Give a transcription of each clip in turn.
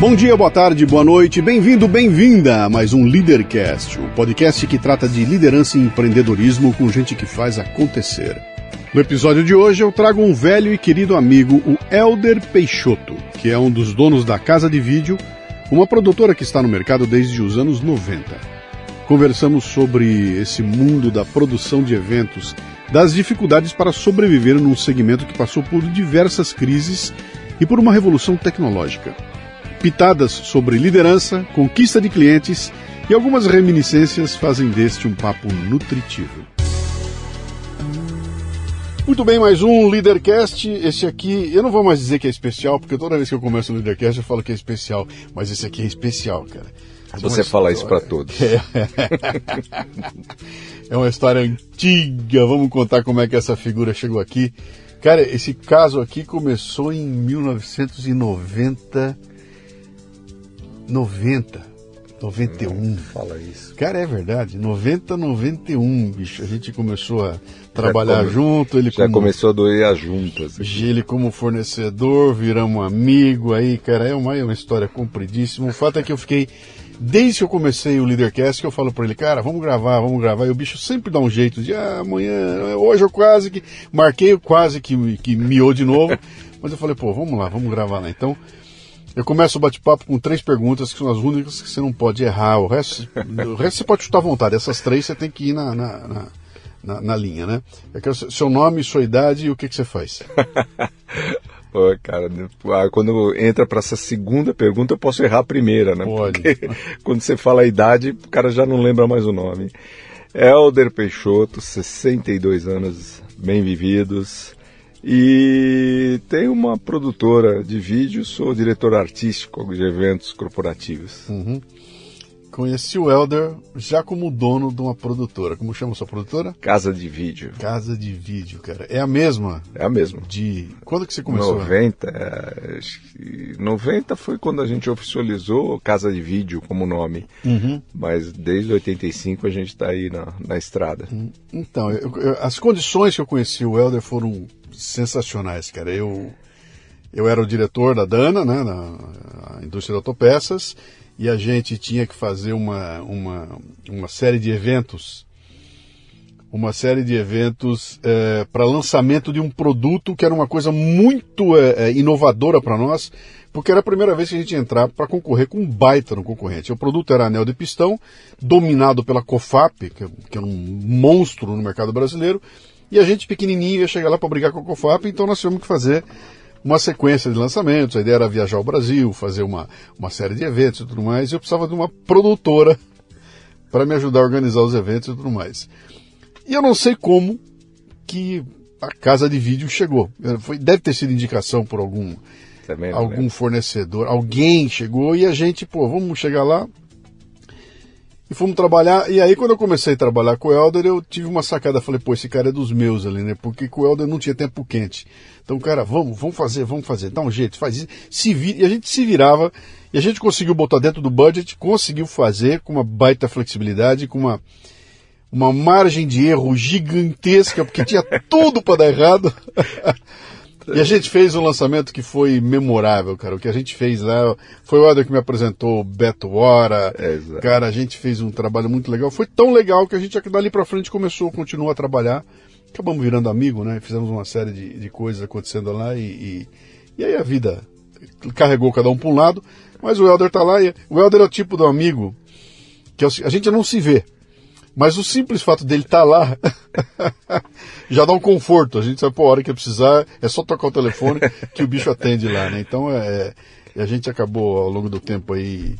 Bom dia, boa tarde, boa noite, bem-vindo, bem-vinda a mais um Leadercast, o podcast que trata de liderança e empreendedorismo com gente que faz acontecer. No episódio de hoje eu trago um velho e querido amigo, o Elder Peixoto, que é um dos donos da Casa de Vídeo, uma produtora que está no mercado desde os anos 90. Conversamos sobre esse mundo da produção de eventos, das dificuldades para sobreviver num segmento que passou por diversas crises e por uma revolução tecnológica pitadas sobre liderança, conquista de clientes e algumas reminiscências fazem deste um papo nutritivo. Muito bem, mais um Leadercast. Esse aqui, eu não vou mais dizer que é especial, porque toda vez que eu começo o Leadercast eu falo que é especial, mas esse aqui é especial, cara. É Você fala isso para todos. É. é uma história antiga. Vamos contar como é que essa figura chegou aqui. Cara, esse caso aqui começou em 1990 90, 91. Hum, fala isso. Cara, é verdade. 90, 91, bicho. A gente começou a trabalhar come... junto. Ele já como... começou a doer juntas. Ele como fornecedor, viramos amigo aí, cara. É uma, é uma história compridíssima. O fato é que eu fiquei. Desde que eu comecei o Leadercast, que eu falo para ele, cara, vamos gravar, vamos gravar. E o bicho sempre dá um jeito de, ah, amanhã, hoje eu quase que. Marquei, quase que, que miou de novo. Mas eu falei, pô, vamos lá, vamos gravar lá. Então, eu começo o bate-papo com três perguntas que são as únicas que você não pode errar. O resto, o resto você pode chutar à vontade. Essas três você tem que ir na, na, na, na, na linha, né? Eu quero seu nome, sua idade e o que, que você faz. Pô, cara, ah, quando entra para essa segunda pergunta, eu posso errar a primeira, né? Pode. Porque quando você fala a idade, o cara já não lembra mais o nome. Helder Peixoto, 62 anos bem vividos, e tem uma produtora de vídeo, sou diretor artístico de eventos corporativos. Uhum. Conheci o Elder já como dono de uma produtora. Como chama sua produtora? Casa de Vídeo. Casa de Vídeo, cara. É a mesma? É a mesma. De quando que você começou? 90. É... 90 foi quando a gente oficializou Casa de Vídeo como nome. Uhum. Mas desde 85 a gente está aí na, na estrada. Uhum. Então, eu, eu, as condições que eu conheci o Elder foram sensacionais, cara. Eu, eu era o diretor da Dana, né, na indústria de autopeças, e a gente tinha que fazer uma, uma, uma série de eventos, uma série de eventos é, para lançamento de um produto que era uma coisa muito é, é inovadora para nós, porque era a primeira vez que a gente ia entrar para concorrer com um baita no concorrente. O produto era anel de pistão, dominado pela COFAP, que, que era um monstro no mercado brasileiro, e a gente pequenininho ia chegar lá para brigar com a COFAP, então nós tivemos que fazer uma sequência de lançamentos. A ideia era viajar ao Brasil, fazer uma, uma série de eventos e tudo mais. E eu precisava de uma produtora para me ajudar a organizar os eventos e tudo mais. E eu não sei como que a casa de vídeo chegou. Foi, deve ter sido indicação por algum, algum fornecedor. Alguém chegou e a gente, pô, vamos chegar lá. E fomos trabalhar. E aí, quando eu comecei a trabalhar com o Helder, eu tive uma sacada. Falei, pô, esse cara é dos meus ali, né? Porque com o Helder não tinha tempo quente. Então, cara, vamos, vamos fazer, vamos fazer. Dá um jeito, faz isso. Se vira. E a gente se virava. E a gente conseguiu botar dentro do budget, conseguiu fazer com uma baita flexibilidade, com uma, uma margem de erro gigantesca, porque tinha tudo para dar errado. E a gente fez um lançamento que foi memorável, cara. O que a gente fez lá foi o Helder que me apresentou o Beto Hora. É, cara, a gente fez um trabalho muito legal. Foi tão legal que a gente dali para frente começou, continuou a trabalhar. Acabamos virando amigo, né? Fizemos uma série de, de coisas acontecendo lá e, e, e, aí a vida carregou cada um para um lado. Mas o Helder tá lá e o Helder é o tipo do amigo que é a gente não se vê. Mas o simples fato dele estar tá lá já dá um conforto. A gente sabe, pô, a hora que precisar, é só tocar o telefone que o bicho atende lá, né? Então, é, é, a gente acabou ao longo do tempo aí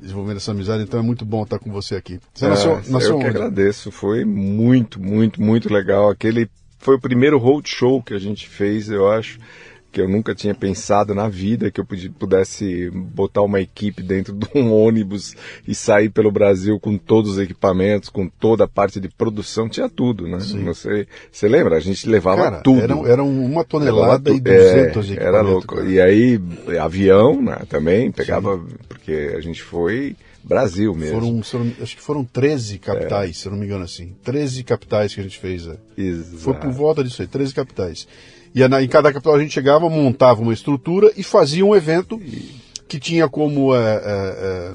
desenvolvendo essa amizade, então é muito bom estar com você aqui. Você é, nasceu, nasceu eu onde? que agradeço, foi muito, muito, muito legal. Aquele foi o primeiro road show que a gente fez, eu acho que eu nunca tinha pensado na vida que eu pudesse botar uma equipe dentro de um ônibus e sair pelo Brasil com todos os equipamentos, com toda a parte de produção, tinha tudo, né? Você, você lembra? A gente levava Cara, tudo. Era, era uma tonelada e duzentos é, Era louco. Cara. E aí, avião né, também, pegava, Sim. porque a gente foi... Brasil mesmo. Foram, foram, acho que foram 13 capitais, é. se eu não me engano assim. 13 capitais que a gente fez. É. Exato. Foi por volta disso aí, 13 capitais. E em cada capital a gente chegava, montava uma estrutura e fazia um evento que tinha como é, é, é,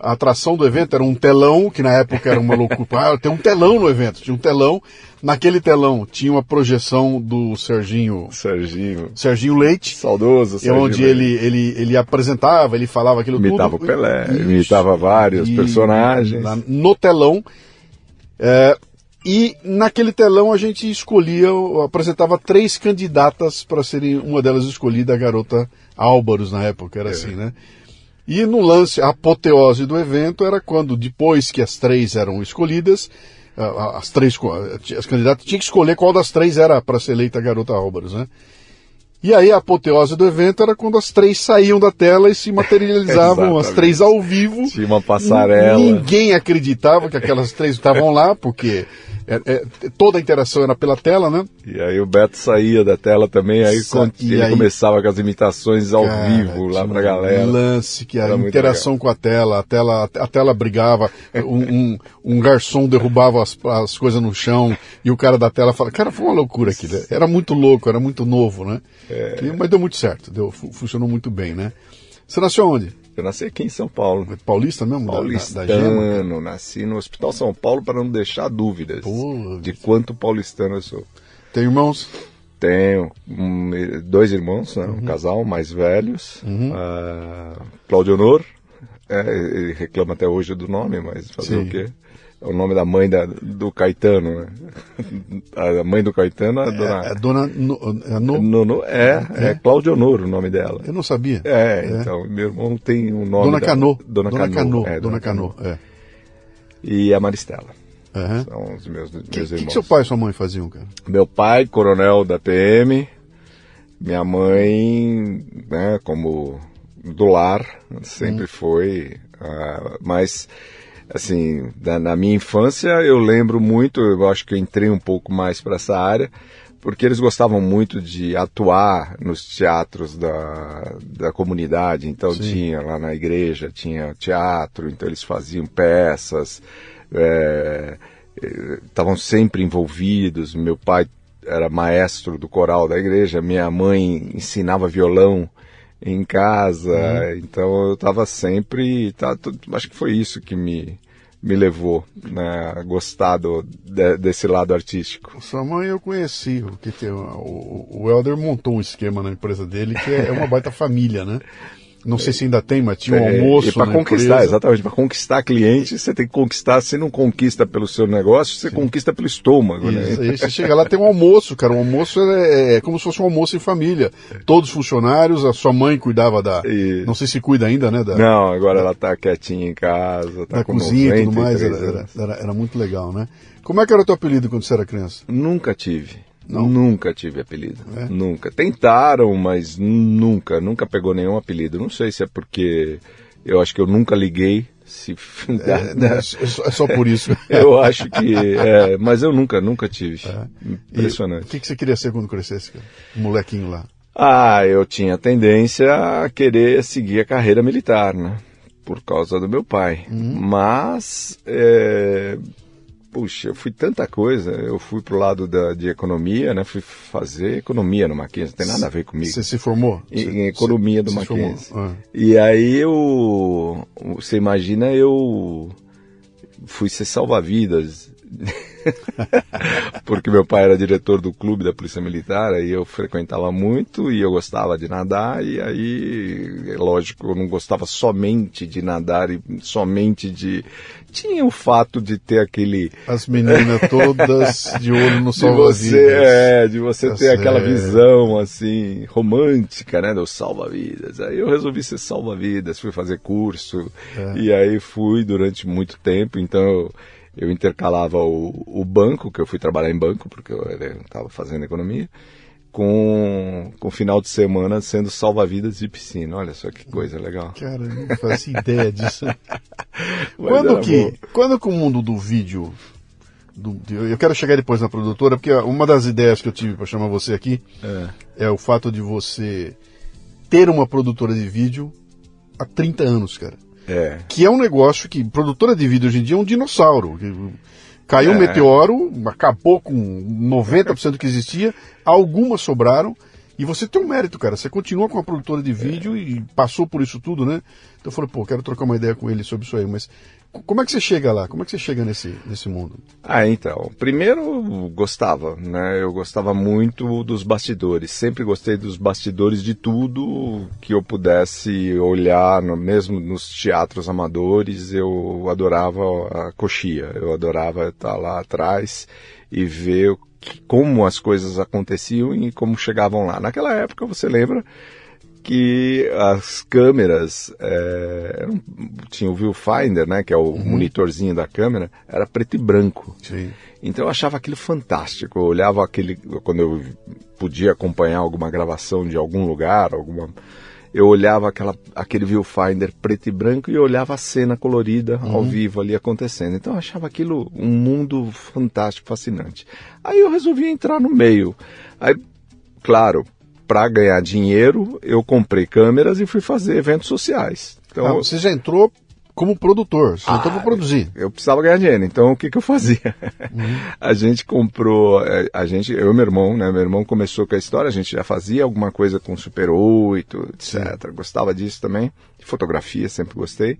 a atração do evento era um telão, que na época era uma loucura. Ah, tem um telão no evento, tinha um telão. Naquele telão tinha uma projeção do Serginho. Serginho. Serginho Leite. Saudoso, Serginho Onde ele, ele, ele apresentava, ele falava aquilo imitava tudo. Imitava o Pelé, Isso. imitava vários e, personagens. no telão. É, e naquele telão a gente escolhia, apresentava três candidatas para serem uma delas escolhida, a garota Álvaros na época, era é. assim, né? E no lance, a apoteose do evento era quando, depois que as três eram escolhidas, as três, as candidatas tinham que escolher qual das três era para ser eleita a garota Álvaros, né? E aí a apoteose do evento era quando as três saíam da tela e se materializavam, as três ao vivo. Tinha uma passarela. Ninguém acreditava que aquelas três estavam lá, porque é, é, toda a interação era pela tela, né? E aí o Beto saía da tela também, aí Sa ele aí, começava com as imitações ao cara, vivo lá pra galera. Um lance que a interação legal. com a tela, a tela, a tela brigava, um, um, um, garçom derrubava as, as coisas no chão e o cara da tela falava, cara, foi uma loucura aqui, né? era muito louco, era muito novo, né? É. E, mas deu muito certo, deu, funcionou muito bem, né? Você nasceu onde? Eu nasci aqui em São Paulo. É paulista mesmo? Paulistano, da, da nasci no Hospital São Paulo para não deixar dúvidas de quanto paulistano eu sou. Tem irmãos? Tenho um, dois irmãos, né, uhum. um casal mais velhos. Uhum. Uh, Claudio Honor, é, ele reclama até hoje do nome, mas fazer Sim. o quê? É o nome da mãe da, do Caetano, né? A mãe do Caetano é, é dona. É, dona no, é, é, é, é Cláudia Honor o nome dela. Eu não sabia. É, é. então, meu irmão tem um nome. Dona da, Canô. Dona, dona Canô. É, dona Canô, é. E a Maristela. Uhum. São os meus, meus que, irmãos. O que, seu pai e sua mãe faziam, cara? Meu pai, coronel da PM. Minha mãe, né, como do lar, sempre hum. foi. Uh, mas assim, na, na, minha infância eu lembro muito, eu acho que eu entrei um pouco mais para essa área, porque eles gostavam muito de atuar nos teatros da, da comunidade. Então Sim. tinha lá na igreja, tinha teatro, então eles faziam peças, estavam é, sempre envolvidos. Meu pai era maestro do coral da igreja, minha mãe ensinava violão em casa, uhum. então eu estava sempre, tá, acho que foi isso que me, me levou né, a gostar do, de, desse lado artístico. Sua mãe eu conheci, que tem, o, o Helder montou um esquema na empresa dele que é, é uma baita família, né? Não sei se ainda tem, mas tinha um é, almoço. E para conquistar, empresa. exatamente, para conquistar cliente, você tem que conquistar. Você não conquista pelo seu negócio, você Sim. conquista pelo estômago. Né? Isso, né? aí você chega lá, tem um almoço, cara. O almoço é, é, como se fosse um almoço em família. Todos funcionários, a sua mãe cuidava da. E... Não sei se cuida ainda, né? Da... Não, agora ela tá quietinha em casa, tá na cozinha e tudo mais. Era, era, era, era muito legal, né? Como é que era o teu apelido quando você era criança? Nunca tive. Não? Nunca tive apelido. É? Nunca. Tentaram, mas nunca, nunca pegou nenhum apelido. Não sei se é porque eu acho que eu nunca liguei. Se... É, né, é, só por isso. eu acho que. É, mas eu nunca, nunca tive. É. Impressionante. o que, que você queria ser quando crescesse, cara? Um molequinho lá. Ah, eu tinha tendência a querer seguir a carreira militar, né? Por causa do meu pai. Uhum. Mas. É puxa, eu fui tanta coisa. Eu fui pro lado da, de economia, né? Fui fazer economia no Mackenzie, não tem nada a ver comigo. Você se formou? Em, cê, em economia cê, do Mackenzie. Ah. E aí eu, você imagina, eu fui ser salva-vidas porque meu pai era diretor do clube da Polícia Militar, aí eu frequentava muito e eu gostava de nadar, e aí, lógico, eu não gostava somente de nadar e somente de. Tinha o fato de ter aquele. As meninas todas de olho no salva-vidas. É, de você tá ter aquela visão assim, romântica, né, do salva-vidas. Aí eu resolvi ser salva-vidas, fui fazer curso, é. e aí fui durante muito tempo, então. Eu, eu intercalava o, o banco, que eu fui trabalhar em banco, porque eu estava fazendo economia, com o final de semana sendo salva-vidas de piscina. Olha só que coisa legal. Cara, eu não faço ideia disso. quando que, quando que o mundo do vídeo do, eu quero chegar depois na produtora, porque uma das ideias que eu tive para chamar você aqui é. é. o fato de você ter uma produtora de vídeo há 30 anos, cara. É. Que é um negócio que produtora de vídeo hoje em dia é um dinossauro. Caiu é. um meteoro, acabou com 90% do que existia, algumas sobraram. E você tem um mérito, cara. Você continua com a produtora de vídeo é. e passou por isso tudo, né? Então eu falei, pô, quero trocar uma ideia com ele sobre isso aí. Mas como é que você chega lá? Como é que você chega nesse, nesse mundo? Ah, então. Primeiro, gostava, né? Eu gostava muito dos bastidores. Sempre gostei dos bastidores de tudo que eu pudesse olhar, no, mesmo nos teatros amadores. Eu adorava a coxia. Eu adorava estar lá atrás e ver como as coisas aconteciam e como chegavam lá. Naquela época, você lembra? Que as câmeras é, tinha o viewfinder, né, que é o uhum. monitorzinho da câmera, era preto e branco. Sim. Então eu achava aquilo fantástico. Eu olhava aquele quando eu podia acompanhar alguma gravação de algum lugar, alguma eu olhava aquela, aquele viewfinder preto e branco e olhava a cena colorida uhum. ao vivo ali acontecendo. Então eu achava aquilo um mundo fantástico, fascinante. Aí eu resolvi entrar no meio. Aí, claro, para ganhar dinheiro, eu comprei câmeras e fui fazer eventos sociais. Então, ah, você já entrou como produtor, você ah, entrou para produzir. Eu precisava ganhar dinheiro, então o que, que eu fazia? Uhum. a gente comprou, é, a gente, eu e meu irmão, né? Meu irmão começou com a história, a gente já fazia alguma coisa com Super 8, etc. Sim. Gostava disso também. Fotografia, sempre gostei.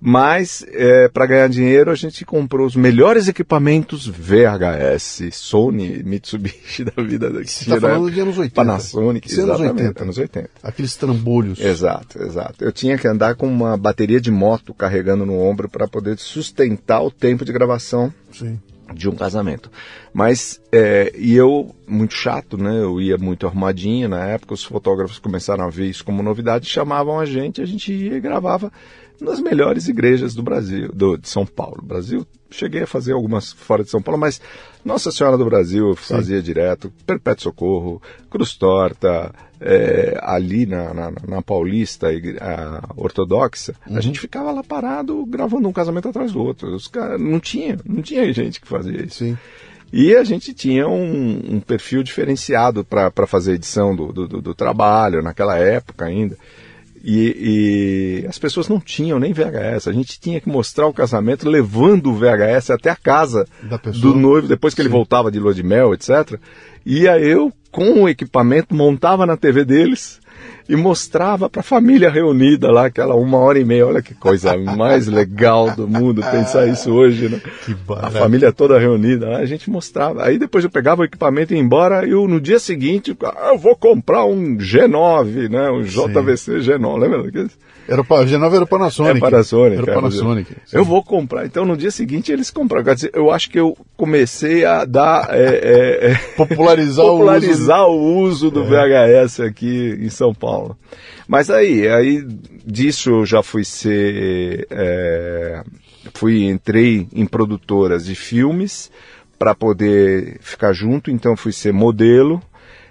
Mas, é, para ganhar dinheiro, a gente comprou os melhores equipamentos VHS, Sony, Mitsubishi da vida da Você está falando de anos 80. Panasonic, Isso exatamente, anos 80. anos 80. Aqueles trambolhos. Exato, exato. Eu tinha que andar com uma bateria de moto carregando no ombro para poder sustentar o tempo de gravação. Sim de um casamento. Mas, é, e eu, muito chato, né? Eu ia muito arrumadinho na época, os fotógrafos começaram a ver isso como novidade, chamavam a gente, a gente ia e gravava nas melhores igrejas do Brasil, do, de São Paulo. Brasil, cheguei a fazer algumas fora de São Paulo, mas Nossa Senhora do Brasil fazia Sim. direto, Perpétuo Socorro, Cruz Torta, é, ali na, na, na, Paulista, a ortodoxa, uhum. a gente ficava lá parado gravando um casamento atrás do outro. Os caras não tinha, não tinha gente que fazia isso. Sim. E a gente tinha um, um perfil diferenciado para fazer edição do, do, do, trabalho naquela época ainda. E, e, as pessoas não tinham nem VHS. A gente tinha que mostrar o casamento levando o VHS até a casa do noivo, depois que Sim. ele voltava de lua de mel, etc. E aí eu, com o equipamento, montava na TV deles e mostrava para a família reunida lá, aquela uma hora e meia. Olha que coisa mais legal do mundo pensar isso hoje, né? Que a família toda reunida, a gente mostrava. Aí depois eu pegava o equipamento e ia embora e eu, no dia seguinte, ah, eu vou comprar um G9, né? Um JVC Sim. G9, lembra? Era o G9 era o Panasonic. Era Panasonic. Era Panasonic. Eu vou comprar. Então no dia seguinte eles compraram. Quer dizer, eu acho que eu comecei a dar. É, é, é, popularizar, popularizar o uso, o uso do VHS aqui em São Paulo. Mas aí, aí disso eu já fui ser. É, fui, entrei em produtoras de filmes para poder ficar junto, então fui ser modelo,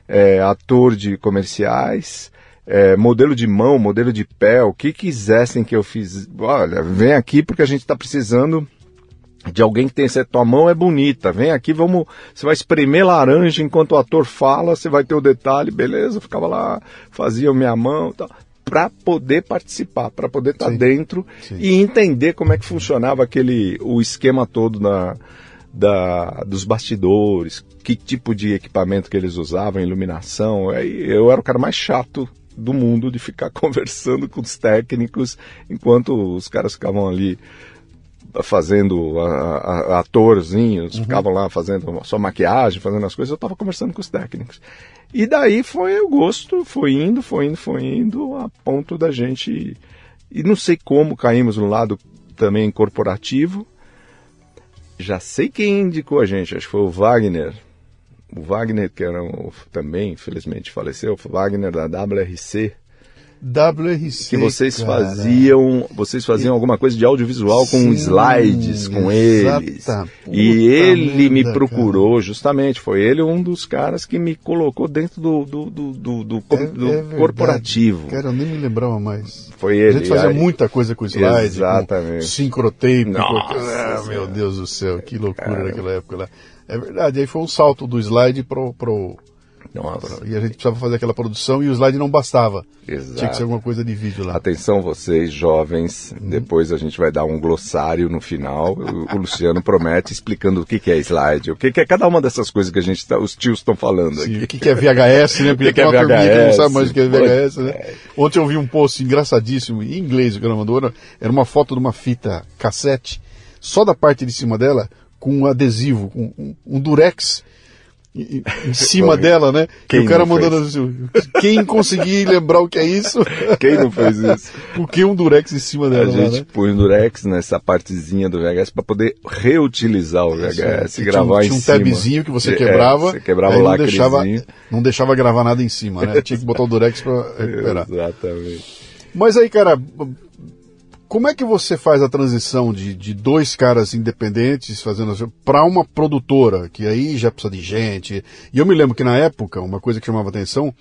é, ator de comerciais é, modelo de mão, modelo de pé, o que quisessem que eu fiz. Olha, vem aqui porque a gente está precisando de alguém que tem essa tua mão é bonita. Vem aqui, vamos. Você vai espremer laranja enquanto o ator fala, você vai ter o detalhe, beleza? ficava lá, fazia minha mão, tal para poder participar, para poder estar tá dentro sim. e entender como é que funcionava aquele o esquema todo na, da, dos bastidores, que tipo de equipamento que eles usavam, iluminação. Eu era o cara mais chato do mundo de ficar conversando com os técnicos enquanto os caras ficavam ali fazendo a, a, atorzinhos, uhum. ficavam lá fazendo sua maquiagem, fazendo as coisas, eu estava conversando com os técnicos. E daí foi o gosto, foi indo, foi indo, foi indo, a ponto da gente. E não sei como caímos no lado também corporativo. Já sei quem indicou a gente, acho que foi o Wagner, o Wagner, que era um, também, infelizmente, faleceu, o Wagner da WRC. WRC. Que vocês cara. faziam, vocês faziam alguma coisa de audiovisual com Sim, slides com eles. E ele me procurou, cara. justamente, foi ele um dos caras que me colocou dentro do, do, do, do, do, é, do é corporativo. Cara, eu nem me lembrava mais. Foi ele. A gente fazia aí, muita coisa com slides. Exatamente. Com sincrotape. Nossa, ah, meu Deus do céu, que loucura cara. naquela época lá. É verdade, aí foi um salto do slide pro. pro Nossa. e a gente precisava fazer aquela produção e o slide não bastava. Exato. Tinha que ser alguma coisa de vídeo lá. Atenção vocês, jovens, uhum. depois a gente vai dar um glossário no final. O, o Luciano promete explicando o que, que é slide, o que, que é cada uma dessas coisas que a gente tá, os tios estão falando Sim, aqui. O que, que é VHS, né? Porque o que, que é VHS? Que não sabe mais o que é VHS, né? É. Ontem eu vi um post engraçadíssimo, em inglês, o gravador, era uma foto de uma fita cassete, só da parte de cima dela, com um adesivo, com um, um durex em, cima dela, né? Quem e o cara mandando assim, quem conseguir lembrar o que é isso? Quem não fez isso? Porque um durex em cima dela. A gente lá, né? põe um durex nessa partezinha do VHS para poder reutilizar o VHS e gravar tinha, em tinha um tabzinho que você é, quebrava, é, você quebrava o não deixava, não deixava gravar nada em cima, né? Tinha que botar o durex para recuperar. Exatamente. Mas aí, cara, como é que você faz a transição de, de dois caras independentes fazendo assim, para uma produtora, que aí já precisa de gente? E eu me lembro que na época, uma coisa que chamava atenção,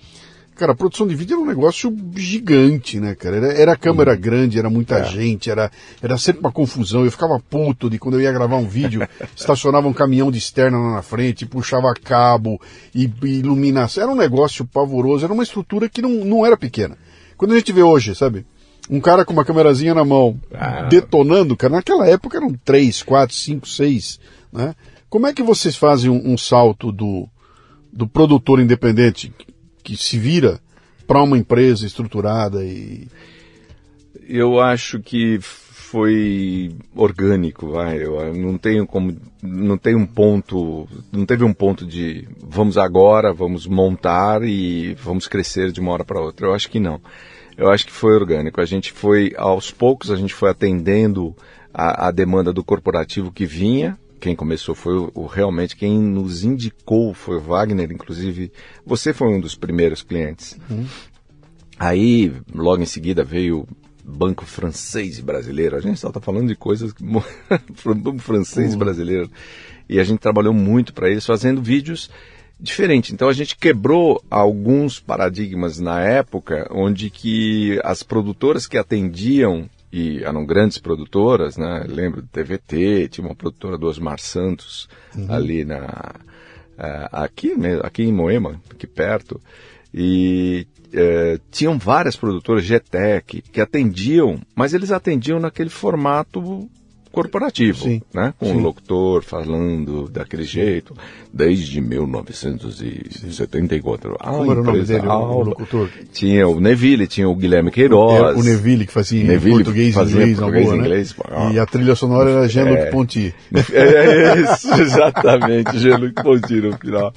cara, a produção de vídeo era um negócio gigante, né, cara? Era, era câmera uhum. grande, era muita é. gente, era, era sempre uma confusão. Eu ficava puto de quando eu ia gravar um vídeo, estacionava um caminhão de externa lá na frente, puxava cabo e, e iluminação. Era um negócio pavoroso, era uma estrutura que não, não era pequena. Quando a gente vê hoje, sabe? Um cara com uma câmerazinha na mão, ah. detonando, cara, naquela época eram três, quatro, cinco, seis, né? Como é que vocês fazem um, um salto do, do produtor independente que se vira para uma empresa estruturada e eu acho que foi orgânico, vai. Eu não tenho como, não tem um ponto, não teve um ponto de vamos agora, vamos montar e vamos crescer de uma hora para outra. Eu acho que não. Eu acho que foi orgânico. A gente foi, aos poucos, a gente foi atendendo a, a demanda do corporativo que vinha. Quem começou foi o, o, realmente quem nos indicou foi o Wagner, inclusive você foi um dos primeiros clientes. Uhum. Aí, logo em seguida veio Banco Francês e Brasileiro. A gente só está falando de coisas francês e uhum. brasileiro. E a gente trabalhou muito para eles, fazendo vídeos diferente. Então a gente quebrou alguns paradigmas na época onde que as produtoras que atendiam e eram grandes produtoras, né? Lembro do TVT, tinha uma produtora do Osmar Santos uhum. ali na uh, aqui, aqui em Moema, aqui perto, e uh, tinham várias produtoras GTEC que atendiam, mas eles atendiam naquele formato corporativo, Sim, né? Com o locutor falando daquele jeito, desde 1974. A Como era o nome dele, o- o locutor? Tinha o Neville, tinha o Guilherme Queiroz. Era o Neville que fazia Neville português e inglês português boa, e né? inglês, ah. E a trilha sonora era Jean-Luc Ponty. É isso, exatamente, Jean-Luc Ponty no final.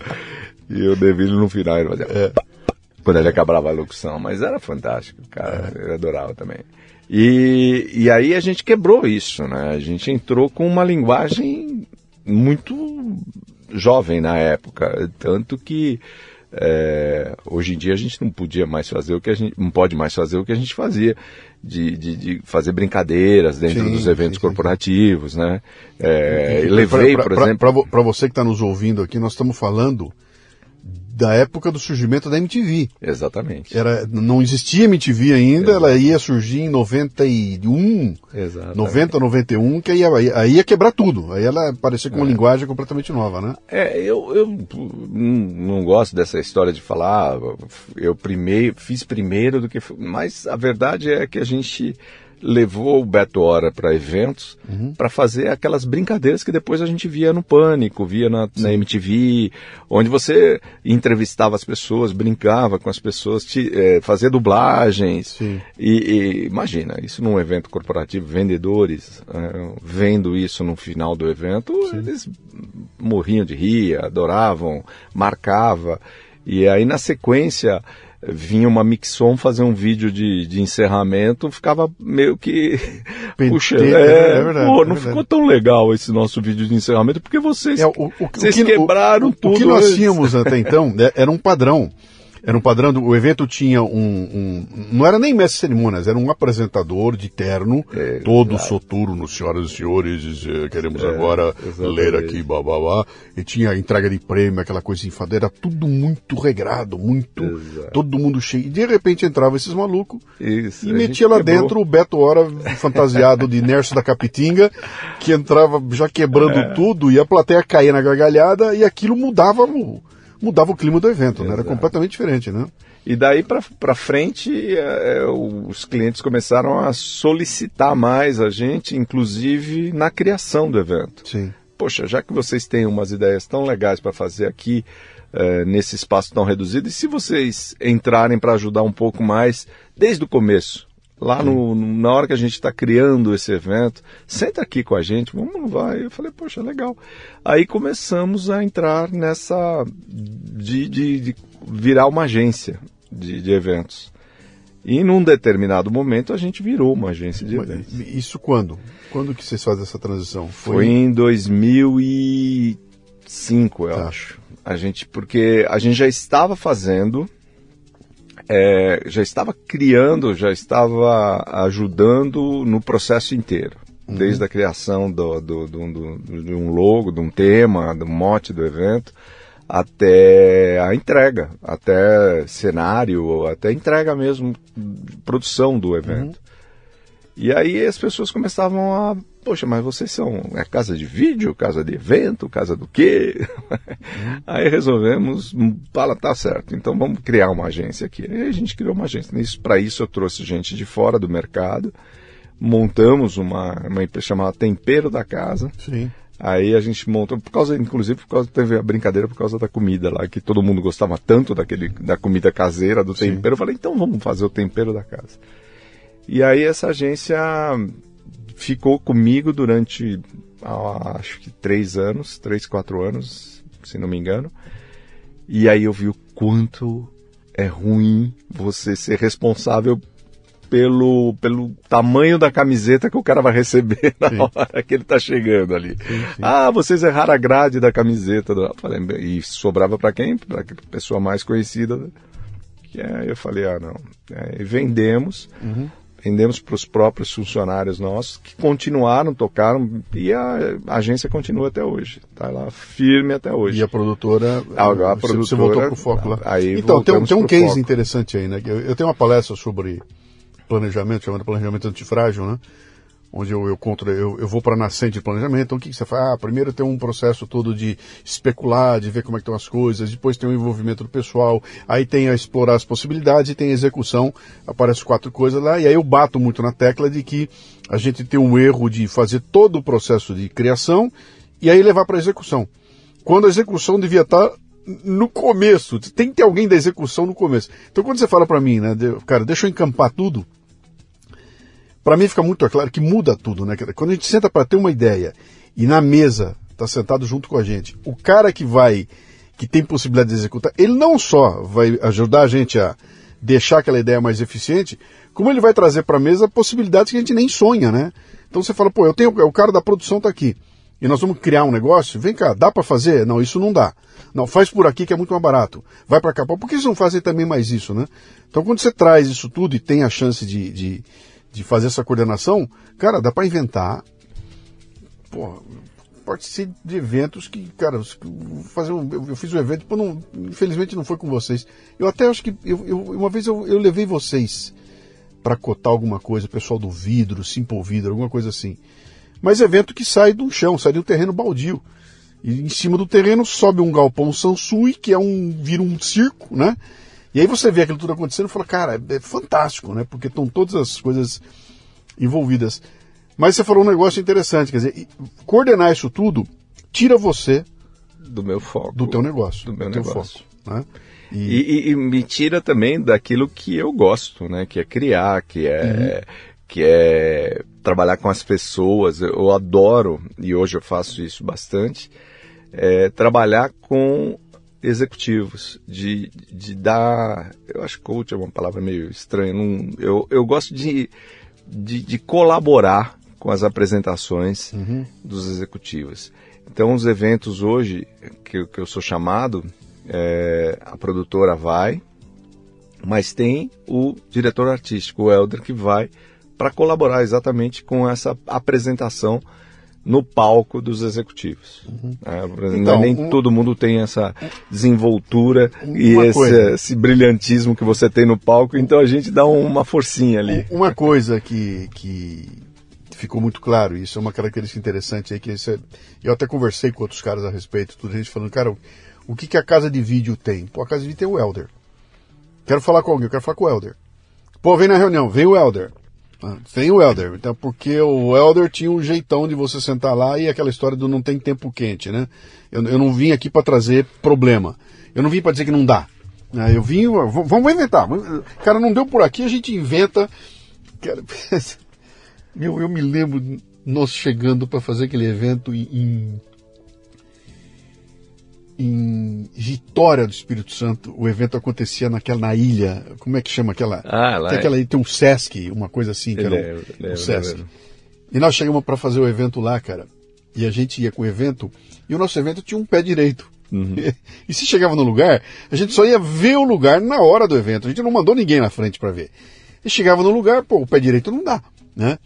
E o Neville no final ele fazia É. pá, pá, quando ele acabava a locução, mas era fantástico, cara, eu adorava também. E, e aí a gente quebrou isso, né? A gente entrou com uma linguagem muito jovem na época, tanto que é, hoje em dia a gente não podia mais fazer o que a gente não pode mais fazer o que a gente fazia de, de, de fazer brincadeiras dentro Sim, dos eventos sim, sim. corporativos, né? É, E levei, pra- por pra- exemplo, Para você que está nos ouvindo aqui, nós estamos falando da época do surgimento da MTV. exatamente, Era, não existia MTV ainda, ela ia surgir em 91, exatamente. 90, 91, que aí, aí, aí ia quebrar tudo. Aí ela aparecia com uma linguagem completamente nova, né? É, eu, eu não não gosto dessa história de falar, eu primeiro, fiz primeiro do que. Mas a verdade é que a gente levou o Beto Hora para eventos para fazer aquelas brincadeiras que depois a gente via no Pânico, via na, na MTV, onde você entrevistava as pessoas, brincava com as pessoas, te, eh, fazia dublagens. Sim. E, e imagina, isso num evento corporativo, vendedores eh, vendo isso no final do evento, eles morriam de rir, adoravam, marcava. E aí na sequência vinha uma mixon fazer um vídeo de, de encerramento, ficava meio que Pen- puxa, tem- é, é verdade, pô, é não verdade. ficou tão legal esse nosso vídeo de encerramento porque vocês É, o, o- o vocês que- quebraram o, o, tudo. O que nós antes. tínhamos até então né, era um padrão. Era um padrão, do- o evento tinha um, um- Não era nem mestre cerimônias, era um apresentador de terno, É, todo soturo, senhoras e senhores, eh, queremos agora É, exatamente. ler aqui, babá. E tinha entrega de prêmio, aquela coisa enfadonha, era tudo muito regrado, muito. Exato. Todo mundo cheio. E de repente entrava esses malucos Isso, e metia lá quebrou. dentro o Beto Hora fantasiado de Nerso da Capitinga, que entrava já quebrando É. tudo e a plateia caía na gargalhada e aquilo mudava o, mudava o clima do evento, né? Era completamente diferente, né? E daí para frente, é, é, os clientes começaram a solicitar mais a gente, inclusive na criação do evento. Sim. Poxa, já que vocês têm umas ideias tão legais para fazer aqui, é, nesse espaço tão reduzido, e se vocês entrarem para ajudar um pouco mais desde o começo? Lá no, no- na hora que a gente está criando esse evento, senta aqui com a gente, vamos lá. Eu falei, poxa, legal. Aí começamos a entrar nessa de, de- de virar uma agência de, de eventos. E num determinado momento a gente virou uma agência de eventos. Isso quando? Quando que vocês fazem essa transição? Foi em 2005, eu Tá. acho. A gente, porque a gente já estava fazendo, é, já estava criando, já estava ajudando no processo inteiro. Desde a criação do, do, do, de um logo, de um tema, do mote do evento, até a entrega, até cenário, até entrega mesmo, produção do evento. E aí as pessoas começavam a, poxa, mas vocês são é casa de vídeo, casa de evento, casa do quê? aí resolvemos, hum, fala, tá certo, então vamos criar uma agência aqui. Aí a gente criou uma agência. Para isso eu trouxe gente de fora do mercado, montamos uma, uma empresa chamada Tempero da Casa. Sim. Aí a gente montou, por causa, inclusive, por causa teve a brincadeira por causa da comida lá, que todo mundo gostava tanto daquele, da comida caseira, do Sim. tempero. Eu falei, então vamos fazer o tempero da casa. E aí essa agência ficou comigo durante, acho que três anos, três, quatro anos, se não me engano. E aí eu vi o quanto é ruim você ser responsável pelo, pelo tamanho da camiseta que o cara vai receber na Sim. hora que ele tá chegando ali. sim. Ah, vocês erraram a grade da camiseta. Do... Falei, e sobrava para quem? Para a pessoa mais conhecida. Que é, eu falei, ah, não. É, e vendemos. Uhum. Vendemos para os próprios funcionários nossos, que continuaram, tocaram, e a, agência continua até hoje. Está lá firme até hoje. E a produtora, A- a você- você produtora- voltou pro foco lá. aí então, tem, um- tem um case foco. interessante aí, né? Eu, eu tenho uma palestra sobre planejamento, chamada Planejamento Antifrágil, né? Onde eu, eu, conto, eu, eu vou para a nascente de planejamento. Então o que, que você faz? Ah, primeiro tem um processo todo de especular, de ver como é que estão as coisas, depois tem o envolvimento do pessoal, aí tem a explorar as possibilidades e tem a execução, aparece quatro coisas lá, e aí eu bato muito na tecla de que a gente tem um erro de fazer todo o processo de criação e aí levar para a execução. Quando a execução devia estar tá no começo, tem que ter alguém da execução no começo. Então quando você fala para mim, né, cara, deixa eu encampar tudo, para mim fica muito claro que muda tudo, né? Quando a gente senta para ter uma ideia e na mesa está sentado junto com a gente, o cara que vai, que tem possibilidade de executar, ele não só vai ajudar a gente a deixar aquela ideia mais eficiente, como ele vai trazer para a mesa possibilidades que a gente nem sonha, né? Então você fala, pô, eu tenho, o cara da produção está aqui e nós vamos criar um negócio, vem cá, dá para fazer? Não, isso não dá. Não, faz por aqui que é muito mais barato. Vai para cá. Por que eles não fazem também mais isso, né? Então quando você traz isso tudo e tem a chance de, de de fazer essa coordenação, cara, dá para inventar. Pô, participei de eventos que, cara, fazer um, eu, fiz um evento, pô, não, infelizmente não foi com vocês. Eu até acho que eu, eu uma vez eu, eu levei vocês para cotar alguma coisa, pessoal do vidro, Simple Vidro, alguma coisa assim. Mas evento que sai do chão, sai de um terreno baldio. E em cima do terreno sobe um galpão Sansui, que é um vira um circo, né? E aí você vê aquilo tudo acontecendo e fala, cara, é, fantástico, né? Porque estão todas as coisas envolvidas. Mas você falou um negócio interessante, quer dizer, coordenar isso tudo tira você do meu foco, do teu negócio, do meu do negócio. Foco, né? E... E, e, me tira também daquilo que eu gosto, né? Que é criar, que é uhum. que é trabalhar com as pessoas. Eu adoro e hoje eu faço isso bastante. É, trabalhar com executivos, de, de dar. Eu acho que coach é uma palavra meio estranha. Não, eu, eu gosto de, de, de colaborar com as apresentações uhum. dos executivos. Então, os eventos hoje que, que eu sou chamado, é, a produtora vai, mas tem o diretor artístico, o Helder, que vai para colaborar exatamente com essa apresentação no palco dos executivos. Uhum. É, então, nem um, todo mundo tem essa desenvoltura e esse, esse, brilhantismo que você tem no palco, então a gente dá uma forcinha ali. Uma coisa que, que ficou muito claro, isso é uma característica interessante aí, que é, eu até conversei com outros caras a respeito, tudo a gente falando, cara, o que, que a casa de vídeo tem? Pô, a casa de vídeo tem o Elder. Quero falar com alguém, eu quero falar com o Elder. Pô, vem na reunião, vem o Elder. Tem o Elder, então porque o Elder tinha um jeitão de você sentar lá e aquela história do não tem tempo quente, né? Eu, eu não vim aqui para trazer problema. Eu não vim para dizer que não dá. Né? Eu vim, vamos inventar. Cara, não deu por aqui, a gente inventa. Cara, meu, eu me lembro nós chegando para fazer aquele evento em em Vitória do Espírito Santo, o evento acontecia naquela na ilha, como é que chama aquela? Ah, lá. Tem aquela tem um Sesc, uma coisa assim, que era um, um Sesc. E nós chegamos para fazer o evento lá, cara. E a gente ia com o evento, e o nosso evento tinha um pé direito. Uhum. E se chegava no lugar, a gente só ia ver o lugar na hora do evento. A gente não mandou ninguém na frente para ver. E chegava no lugar, pô, o pé direito não dá, né?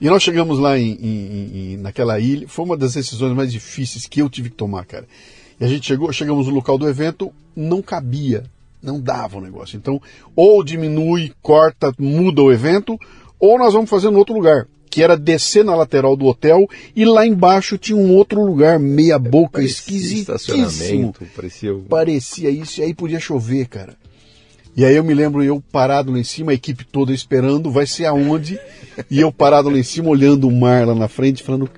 E nós chegamos lá em, em, em, naquela ilha, foi uma das decisões mais difíceis que eu tive que tomar, cara. E a gente chegou, chegamos no local do evento, não cabia, não dava o negócio. Então, ou diminui, corta, muda o evento, ou nós vamos fazer no outro lugar, que era descer na lateral do hotel e lá embaixo tinha um outro lugar, meia boca, esquisitíssimo. Parecia... parecia isso, e aí podia chover, cara. E aí eu me lembro eu parado lá em cima, a equipe toda esperando, vai ser aonde? E eu parado lá em cima, olhando o mar lá na frente, falando,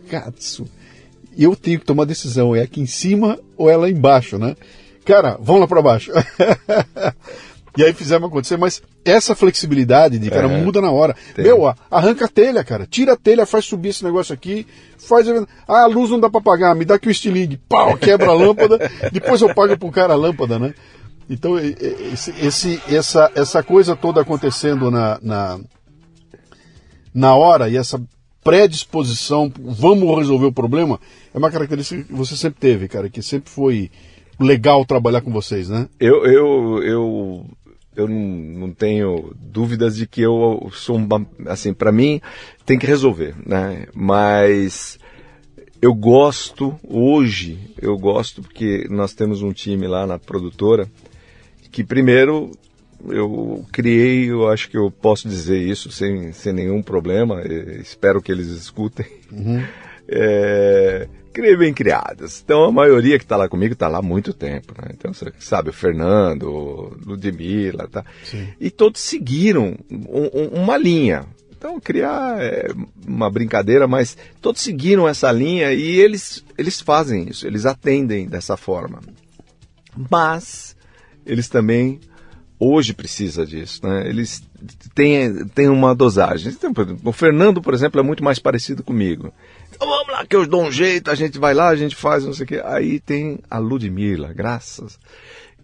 Katsu, eu tenho que tomar decisão, é aqui em cima ou é lá embaixo, né? Cara, vamos lá para baixo. e aí fizemos acontecer, mas essa flexibilidade de cara é, muda na hora. Tem. Meu, arranca a telha, cara. Tira a telha, faz subir esse negócio aqui, faz. Ah, a luz não dá para pagar, me dá aqui o estilingue. Pau, quebra a lâmpada, depois eu pago pro cara a lâmpada, né? Então, esse, esse, essa, essa coisa toda acontecendo na, na, na hora e essa predisposição, vamos resolver o problema, é uma característica que você sempre teve, cara, que sempre foi legal trabalhar com vocês, né? Eu, eu, eu, eu não tenho dúvidas de que eu sou, uma, assim, para mim tem que resolver, né? Mas eu gosto, hoje, eu gosto porque nós temos um time lá na produtora que primeiro eu criei, eu acho que eu posso dizer isso sem, sem nenhum problema, espero que eles escutem. Uhum. É, criei bem criadas. Então a maioria que está lá comigo está lá há muito tempo. Né? Então você sabe, o Fernando, o Ludmilla, tá? Sim. E todos seguiram um, um, uma linha. Então criar é uma brincadeira, mas todos seguiram essa linha e eles, eles fazem isso, eles atendem dessa forma. Mas eles também hoje precisa disso, né? Eles têm, têm uma dosagem. Então, o Fernando, por exemplo, é muito mais parecido comigo. Então vamos lá, que eu dou um jeito, a gente vai lá, a gente faz, não sei o quê. Aí tem a Ludmilla, graças,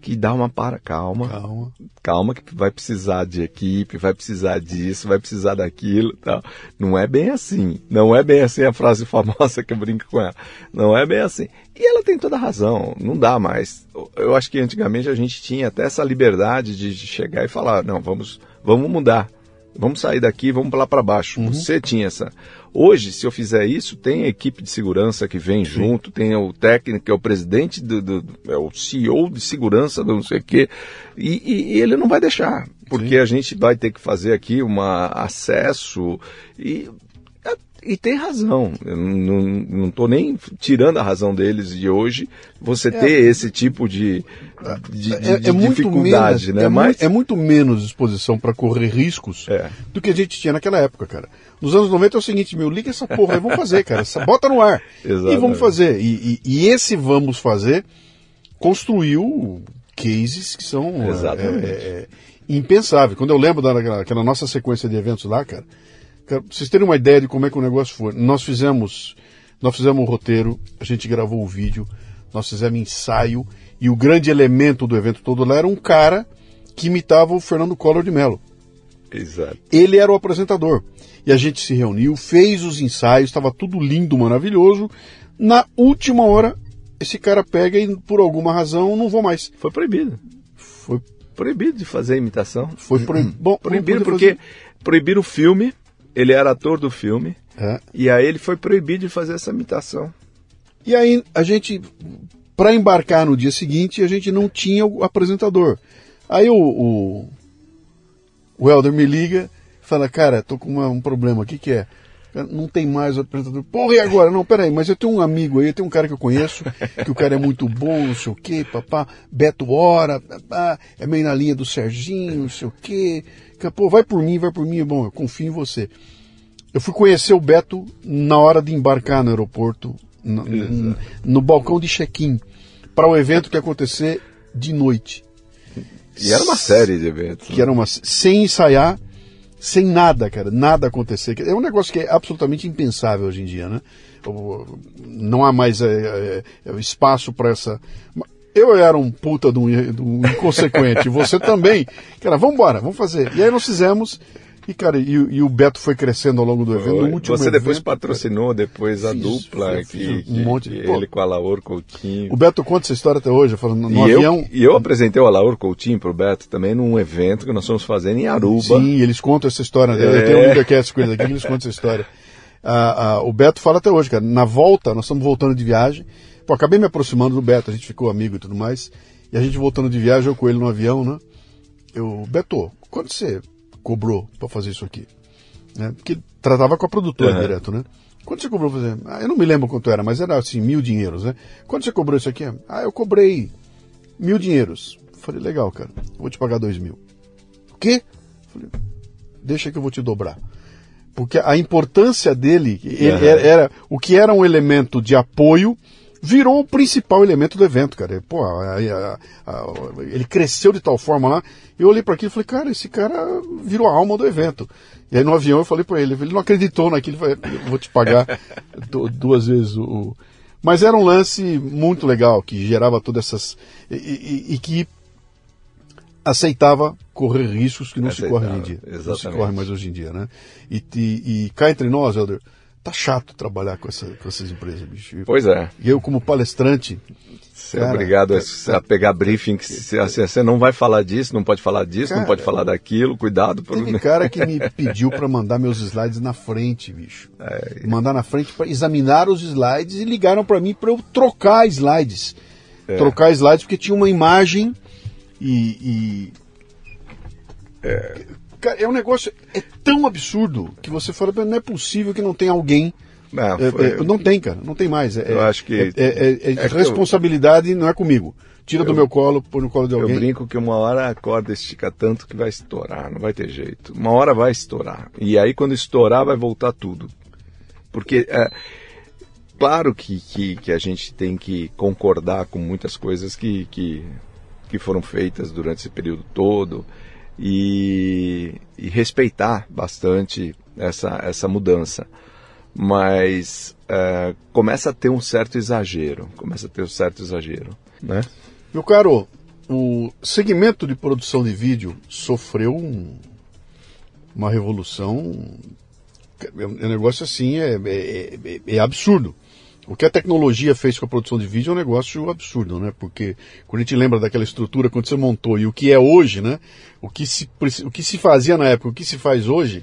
que dá uma para, calma. Calma. Calma que vai precisar de equipe, vai precisar disso, vai precisar daquilo tal. Não é bem assim. Não é bem assim a frase famosa que eu brinco com ela. Não é bem assim. E ela tem toda a razão, não dá mais. Eu acho que antigamente a gente tinha até essa liberdade de chegar e falar, não, vamos, vamos mudar. Vamos sair daqui, vamos lá para baixo. Uhum. Você tinha essa. Hoje, se eu fizer isso, tem a equipe de segurança que vem Sim. junto, tem o técnico, que é o presidente, do, do, é o CEO de segurança, do não sei o quê, e, e, e ele não vai deixar, porque Sim. a gente vai ter que fazer aqui um acesso e e tem razão. Eu não estou nem tirando a razão deles de hoje você é, ter esse tipo de, de, de, é, de é dificuldade, menos, né? É, Mas... é muito menos disposição para correr riscos é. do que a gente tinha naquela época, cara. Nos anos 90 é o seguinte, meu, liga essa porra aí, vamos fazer, cara. Bota no ar. Exatamente. E vamos fazer. E, e, e, esse vamos fazer construiu cases que são é, é, impensáveis. Quando eu lembro daquela nossa sequência de eventos lá, cara, Pra vocês terem uma ideia de como é que o negócio foi. Nós fizemos, nós fizemos um roteiro, a gente gravou o vídeo, nós fizemos ensaio, e o grande elemento do evento todo lá era um cara que imitava o Fernando Collor de Mello. Exato. Ele era o apresentador. E a gente se reuniu, fez os ensaios, estava tudo lindo, maravilhoso. Na última hora, esse cara pega e, por alguma razão, não vou mais. Foi proibido. Foi proibido de fazer imitação. Foi proibido. Bom, proibido porque fazer... proibiram o filme ele era ator do filme. É. E aí ele foi proibido de fazer essa imitação. E aí a gente, para embarcar no dia seguinte, a gente não tinha o apresentador. Aí o, o, o Helder me liga fala, cara, tô com uma, um problema, o que que é? Não tem mais o apresentador. Porra, e agora? Não, peraí, mas eu tenho um amigo aí, eu tenho um cara que eu conheço, que o cara é muito bom, não sei o quê, papá, Beto Hora, papá, é meio na linha do Serginho, não sei o quê pô, vai por mim, vai por mim, bom, eu confio em você. Eu fui conhecer o Beto na hora de embarcar no aeroporto, no, no, no balcão de check-in, para o evento que acontecer de noite. E era uma série de eventos. Que né? era uma sem ensaiar, sem nada, cara, nada acontecer. É um negócio que é absolutamente impensável hoje em dia, né? Não há mais é, é espaço para essa. Eu era um puta de um, de um inconsequente, você também. Cara, vamos embora, vamos fazer. E aí nós fizemos. E, cara, e, e, o Beto foi crescendo ao longo do evento. No último Você evento, depois patrocinou depois a fiz, dupla, fiz, que, um monte de... ele com a Laur Coutinho. O Beto conta essa história até hoje, falando no e avião. Eu, e eu apresentei o Laur Coutinho pro Beto também num evento que nós fomos fazendo em Aruba. Sim, eles contam essa história. É. Eu tenho um Leadercast com eles aqui, eles contam essa história. Ah, ah, o Beto fala até hoje, cara. Na volta, nós estamos voltando de viagem. Pô, acabei me aproximando do Beto, a gente ficou amigo e tudo mais. E a gente voltando de viagem, eu com ele no avião, né? Eu, Beto, quanto você cobrou para fazer isso aqui? Né? Porque tratava com a produtora uhum. direto, né? Quanto você cobrou fazer? Ah, eu não me lembro quanto era, mas era assim, mil dinheiros, né? Quanto você cobrou isso aqui? Ah, eu cobrei mil dinheiros. Falei, legal, cara, vou te pagar dois mil. O quê? Falei, deixa que eu vou te dobrar. Porque a importância dele uhum. era, era, o que era um elemento de apoio virou o principal elemento do evento, cara. Pô, a, a, a, ele cresceu de tal forma lá. Eu olhei para aquilo e falei, cara, esse cara virou a alma do evento. E aí no avião eu falei para ele, ele não acreditou naquilo, falei, vou te pagar duas vezes o. Mas era um lance muito legal, que gerava todas essas. e, e, e que aceitava correr riscos que não aceitava, se corre hoje em dia. Exatamente. Não se corre mais hoje em dia, né? E, e, e cá entre nós, Helder, tá chato trabalhar com, essa, com essas empresas, bicho. Pois é. E eu, como palestrante. Ser cara, obrigado a, a, pegar briefing, que você, assim, você não vai falar disso, não pode falar disso, cara, não pode falar daquilo, cuidado. Por... Teve cara que me pediu para mandar meus slides na frente, bicho. É, mandar na frente para examinar os slides e ligaram para mim para eu trocar slides. É. Trocar slides porque tinha uma imagem e, e É, é um negócio é tão absurdo que você fala, não é possível que não tenha alguém. Não, é, foi... é, não tem, cara, não tem mais. É, eu acho que. É, é responsabilidade eu... não é comigo. Tira eu, do meu colo, põe no colo de alguém. Eu brinco que uma hora a corda estica tanto que vai estourar, não vai ter jeito. Uma hora vai estourar. E aí, quando estourar, vai voltar tudo. Porque, é, claro que, que, que, a gente tem que concordar com muitas coisas que, que, que foram feitas durante esse período todo e, e respeitar bastante essa, essa mudança. Mas é, começa a ter um certo exagero, começa a ter um certo exagero, né? Meu caro, o segmento de produção de vídeo sofreu um, uma revolução. É um negócio assim, é, é, é, é, absurdo. O que a tecnologia fez com a produção de vídeo é um negócio absurdo, né? Porque quando a gente lembra daquela estrutura, quando você montou e o que é hoje, né? O que se, o que se fazia na época, o que se faz hoje,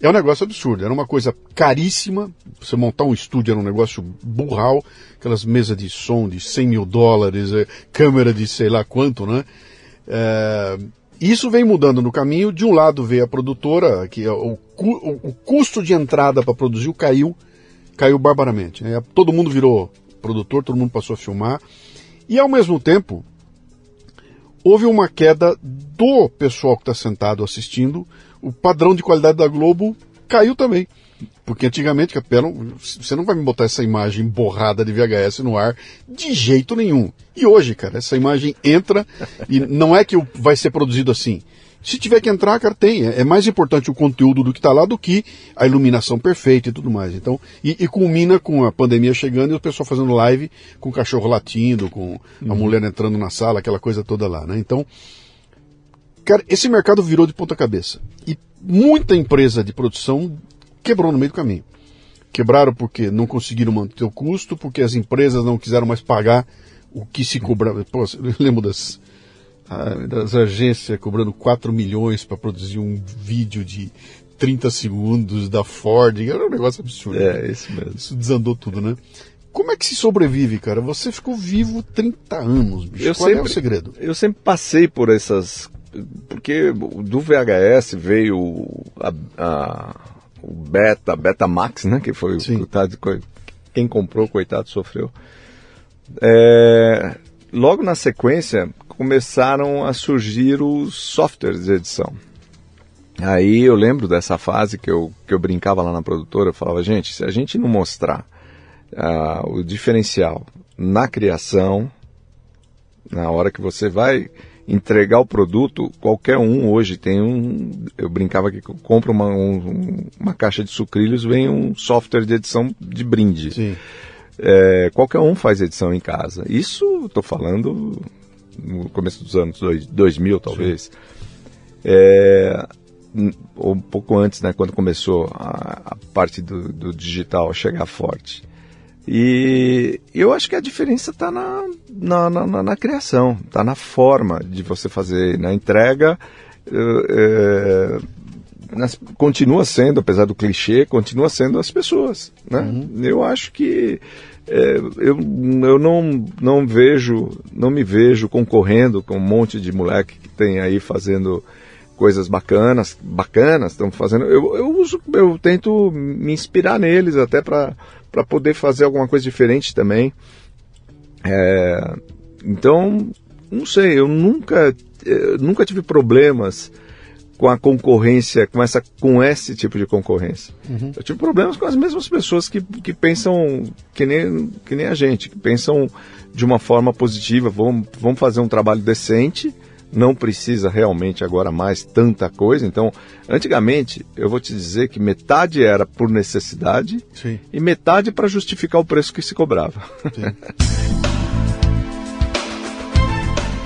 é um negócio absurdo. Era uma coisa caríssima. Você montar um estúdio era um negócio burral. Aquelas mesas de som de 100 mil dólares, é, câmera de sei lá quanto, né? É, isso vem mudando no caminho. De um lado veio a produtora, que é o, o, o custo de entrada para produzir caiu, caiu barbaramente. Né? Todo mundo virou produtor, todo mundo passou a filmar. E ao mesmo tempo, houve uma queda do pessoal que está sentado assistindo o padrão de qualidade da Globo caiu também. Porque antigamente, você não vai me botar essa imagem borrada de VHS no ar de jeito nenhum. E hoje, cara, essa imagem entra e não é que vai ser produzido assim. Se tiver que entrar, cara, tem. É mais importante o conteúdo do que está lá do que a iluminação perfeita e tudo mais. Então, e, e, culmina com a pandemia chegando e o pessoal fazendo live com o cachorro latindo, com a uhum. mulher entrando na sala, aquela coisa toda lá, né? Então, Cara, esse mercado virou de ponta cabeça. E muita empresa de produção quebrou no meio do caminho. Quebraram porque não conseguiram manter o custo, porque as empresas não quiseram mais pagar o que se cobrava. Pô, eu lembro das, das agências cobrando 4 milhões para produzir um vídeo de 30 segundos da Ford. Era um negócio absurdo. É, isso mesmo. Isso desandou tudo, né? Como é que se sobrevive, cara? Você ficou vivo 30 anos, bicho. Eu Qual sempre, é o segredo? Eu sempre passei por essas porque do VHS veio a, a, o Beta, Beta Max, né? Que foi Sim. o coitado, quem comprou, coitado, sofreu. É, logo na sequência começaram a surgir os softwares de edição. Aí eu lembro dessa fase que eu, que eu brincava lá na produtora, eu falava, gente, se a gente não mostrar uh, o diferencial na criação, na hora que você vai entregar o produto, qualquer um hoje tem um. Eu brincava que compra uma, um, uma caixa de sucrilhos, vem um software de edição de brinde. É, qualquer um faz edição em casa. Isso estou falando no começo dos anos 2000, talvez. É, ou um pouco antes, né, quando começou a, a parte do, do digital chegar forte. E eu acho que a diferença está na, na, na, na, criação, está na forma de você fazer, na entrega. É, continua sendo, apesar do clichê, continua sendo as pessoas. Né? Uhum. Eu acho que é, eu, eu não, não vejo, não me vejo concorrendo com um monte de moleque que tem aí fazendo coisas bacanas, bacanas, estão fazendo. Eu, eu uso, eu tento me inspirar neles até para poder fazer alguma coisa diferente também. É, então, não sei, eu nunca, eu nunca tive problemas com a concorrência, com, essa, com esse tipo de concorrência. Uhum. Eu tive problemas com as mesmas pessoas que, que pensam que nem, que nem a gente, que pensam de uma forma positiva, vamos, vamos fazer um trabalho decente, não precisa realmente agora mais tanta coisa. Então, antigamente, eu vou te dizer que metade era por necessidade Sim. e metade para justificar o preço que se cobrava.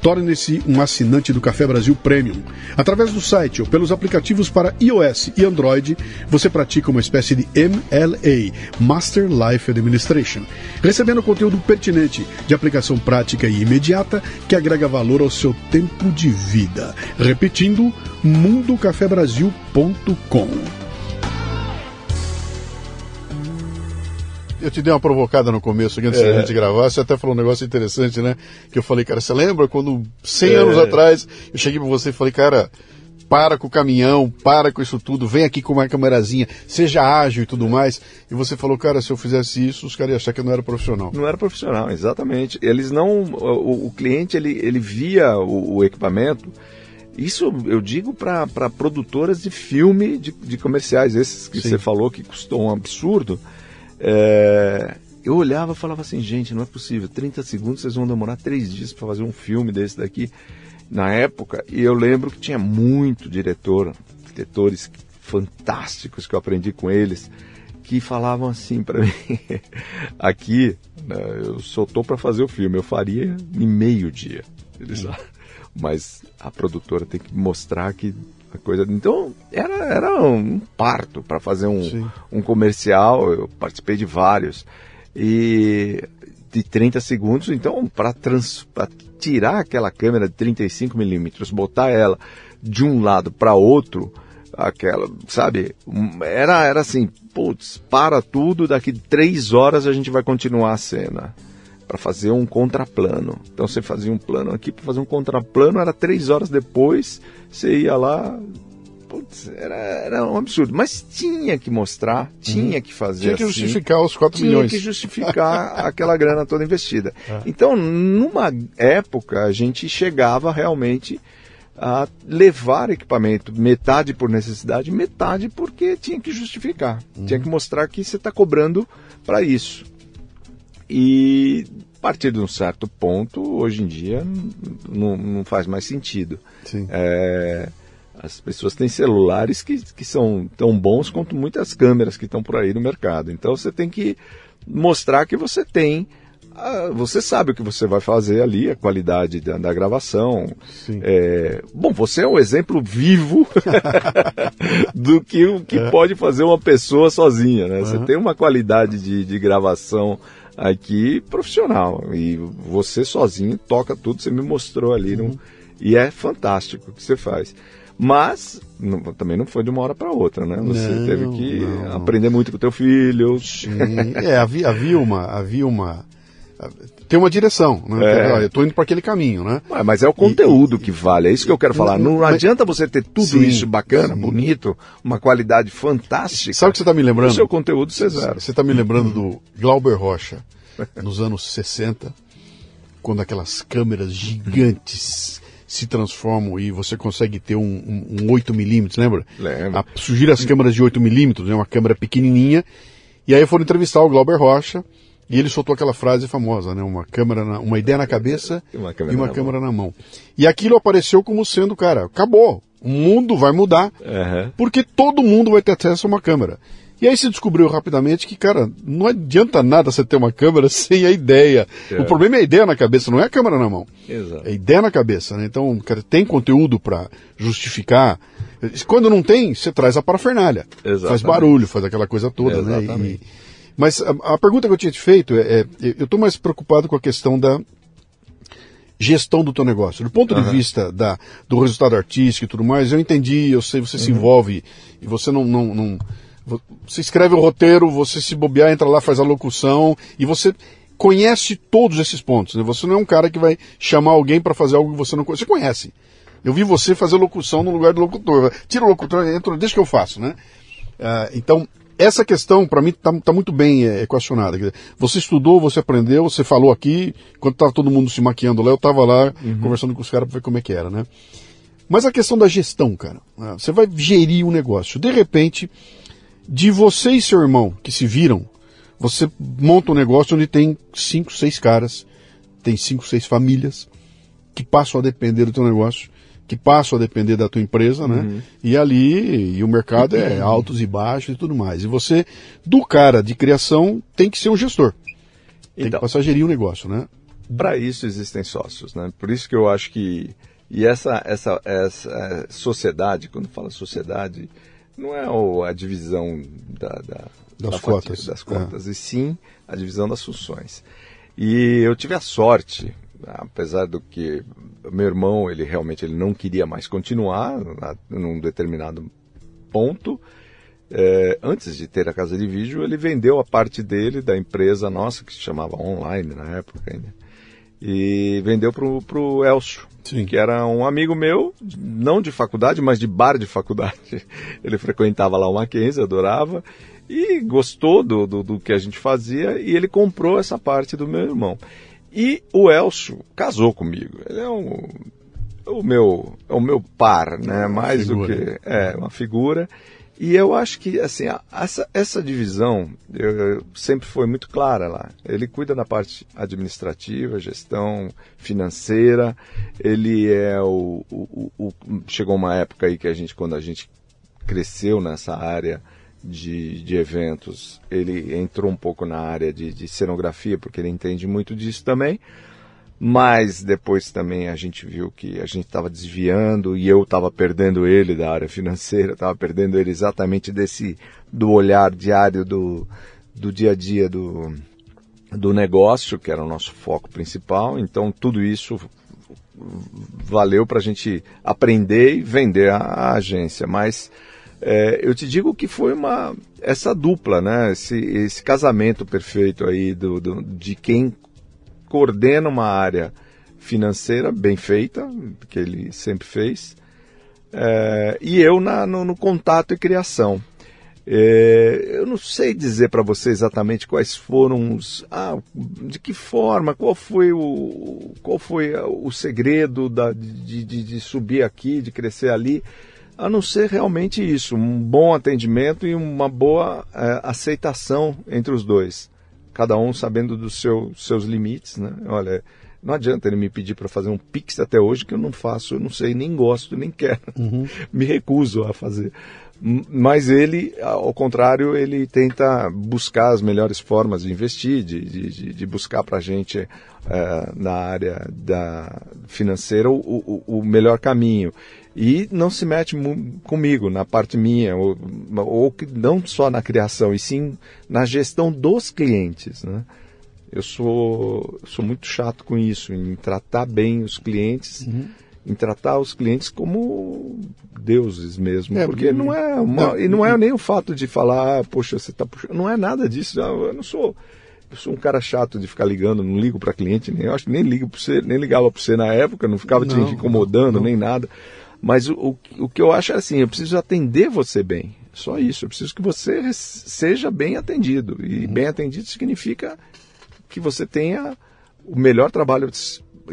Torne-se um assinante do Café Brasil Premium. Através do site ou pelos aplicativos para iOS e Android, você pratica uma espécie de MLA, Master Life Administration, recebendo conteúdo pertinente, de aplicação prática e imediata que agrega valor ao seu tempo de vida. Repetindo, mundocafebrasil.com. Eu te dei uma provocada no começo, antes é. da gente gravar, você até falou um negócio interessante, né? Que eu falei, cara, você lembra quando, 100 é. anos atrás, eu cheguei pra você e falei, cara, para com o caminhão, para com isso tudo, vem aqui com uma câmerazinha, seja ágil e tudo mais. E você falou, cara, se eu fizesse isso, os caras iam achar que eu não era profissional. Não era profissional, exatamente. Eles não. O, o cliente ele, ele via o, o equipamento. Isso eu digo para produtoras de filme, de, de comerciais, esses que Sim. você falou que custou um absurdo. É, eu olhava e falava assim, gente, não é possível, 30 segundos vocês vão demorar três dias para fazer um filme desse daqui. Na época, e eu lembro que tinha muito diretor, diretores fantásticos que eu aprendi com eles, que falavam assim para mim, aqui né, eu só tô para fazer o filme, eu faria em meio dia. Eles, mas a produtora tem que mostrar que coisa. Então era, era um parto para fazer um, um comercial. Eu participei de vários. E de 30 segundos, então para tirar aquela câmera de 35 milímetros, botar ela de um lado para outro, aquela, sabe? Era, era assim, putz, para tudo, daqui três horas a gente vai continuar a cena para fazer um contraplano. Então você fazia um plano aqui para fazer um contraplano, era três horas depois, você ia lá. Putz, era, era um absurdo. Mas tinha que mostrar, tinha uhum. que fazer. Tinha que assim, justificar os 4 milhões. Tinha que justificar aquela grana toda investida. É. Então, numa época, a gente chegava realmente a levar equipamento, metade por necessidade, metade porque tinha que justificar. Uhum. Tinha que mostrar que você está cobrando para isso. E a partir de um certo ponto, hoje em dia, não, não faz mais sentido. É, as pessoas têm celulares que, que são tão bons quanto muitas câmeras que estão por aí no mercado. Então você tem que mostrar que você tem. você sabe o que você vai fazer ali, a qualidade da, da gravação. É, bom, você é um exemplo vivo do que, o que é. pode fazer uma pessoa sozinha. Né? Uhum. Você tem uma qualidade de, de gravação aqui profissional. E você sozinho toca tudo, você me mostrou ali. Uhum. E é fantástico o que você faz. Mas não, também não foi de uma hora para outra, né? Você não, teve que não. aprender muito com o teu filho. Sim. é, havia uma. Havia uma tem uma direção, né? É. Eu estou indo para aquele caminho, né? Mas é o conteúdo e, que vale, é isso que eu quero falar. Não, não adianta você ter tudo sim, isso bacana, sim. bonito, uma qualidade fantástica. Sabe o que você está me lembrando? O seu conteúdo Cesar. Você está me lembrando do Glauber Rocha, nos anos 60, quando aquelas câmeras gigantes se transformam e você consegue ter um, um, um 8mm, lembra? Lembra. surgiram as câmeras de 8mm, né? uma câmera pequenininha, e aí foram entrevistar o Glauber Rocha, e ele soltou aquela frase famosa, né? Uma câmera, na, uma ideia na cabeça uma e uma na câmera mão. na mão. E aquilo apareceu como sendo, cara, acabou. O mundo vai mudar uhum. porque todo mundo vai ter acesso a uma câmera. E aí se descobriu rapidamente que, cara, não adianta nada você ter uma câmera sem a ideia. É. O problema é a ideia na cabeça, não é a câmera na mão. Exato. É a ideia na cabeça, né? Então, cara, tem conteúdo para justificar. Quando não tem, você traz a parafernália. Exatamente. Faz barulho, faz aquela coisa toda, Exatamente. né? E, mas a, a, pergunta que eu tinha te feito é, é eu estou mais preocupado com a questão da gestão do teu negócio. Do ponto uhum. de vista da, do resultado artístico e tudo mais, eu entendi, eu sei, você uhum. se envolve e você não, não, não, Você escreve o roteiro, você se bobear, entra lá, faz a locução e você conhece todos esses pontos. Né? Você não é um cara que vai chamar alguém para fazer algo que você não conhece. Você conhece. Eu vi você fazer locução no lugar do locutor. Tira o locutor, entra, deixa que eu faço, né? Uh, então, essa questão, para mim, está tá muito bem é, equacionada. Você estudou, você aprendeu, você falou aqui, quando estava todo mundo se maquiando lá, eu estava lá uhum. conversando com os caras para ver como é que era, né? Mas a questão da gestão, cara. Né? Você vai gerir um negócio. De repente, de você e seu irmão que se viram, você monta um negócio onde tem cinco, seis caras, tem cinco, seis famílias que passam a depender do teu negócio que passam a depender da tua empresa, né? Uhum. E ali, e o mercado é uhum. altos e baixos e tudo mais. E você, do cara de criação, tem que ser um gestor. Tem então, que passar a gerir o negócio, né? para isso existem sócios, né? Por isso que eu acho que e essa essa essa sociedade, quando fala sociedade, não é a divisão da, da das da cotas, fatia, das cotas, é. e sim a divisão das funções. E eu tive a sorte, apesar do que meu irmão ele realmente ele não queria mais continuar num determinado ponto. É, antes de ter a casa de vídeo, ele vendeu a parte dele da empresa nossa, que se chamava Online na época ainda, e vendeu pro, pro Elcio, Sim. que era um amigo meu, não de faculdade, mas de bar de faculdade. Ele frequentava lá o Mackenzie, adorava, e gostou do, do, do, que a gente fazia, e ele comprou essa parte do meu irmão. E o Elcio casou comigo. Ele é um, o meu, é o meu par, né? Mais do que é uma figura. E eu acho que assim essa, essa divisão eu, eu, sempre foi muito clara lá. Ele cuida da parte administrativa, gestão financeira. Ele é o, o, o, chegou uma época aí que a gente quando a gente cresceu nessa área de, de eventos, ele entrou um pouco na área de, de cenografia porque ele entende muito disso também. Mas depois também a gente viu que a gente estava desviando e eu estava perdendo ele da área financeira, estava perdendo ele exatamente desse do olhar diário do, do dia a dia do, do negócio, que era o nosso foco principal. Então tudo isso valeu para a gente aprender e vender a, a agência, mas é, eu te digo que foi uma essa dupla, né? Esse, esse casamento perfeito aí do, do, de quem coordena uma área financeira bem feita, que ele sempre fez, é, e eu na, no, no, contato e criação. É, eu não sei dizer para você exatamente quais foram os. Ah, de que forma, qual foi o, qual foi o segredo da, de, de, de subir aqui, de crescer ali, a não ser realmente isso, um bom atendimento e uma boa é, aceitação entre os dois cada um sabendo dos seu, seus limites, né? Olha, não adianta ele me pedir para fazer um pix até hoje que eu não faço, eu não sei, nem gosto, nem quero, uhum. me recuso a fazer. Mas ele, ao contrário, ele tenta buscar as melhores formas de investir, de, de, de buscar para a gente é, na área da financeira o, o, o melhor caminho e não se mete comigo na parte minha, ou, ou não só na criação, e sim na gestão dos clientes. Né? Eu sou, sou muito chato com isso, em tratar bem os clientes, uhum. em tratar os clientes como deuses mesmo, é, porque não é uma, não, e não é nem o fato de falar, ah, poxa, você está puxando, não é nada disso, eu não sou eu sou um cara chato de ficar ligando, não ligo para cliente, nem eu acho nem ligo para você, nem ligava para você na época, não ficava não, te incomodando não, nem nada. Mas o, o, o que eu acho é assim, eu preciso atender você bem. Só isso. Eu preciso que você seja bem atendido. E uhum. bem atendido significa que você tenha o melhor trabalho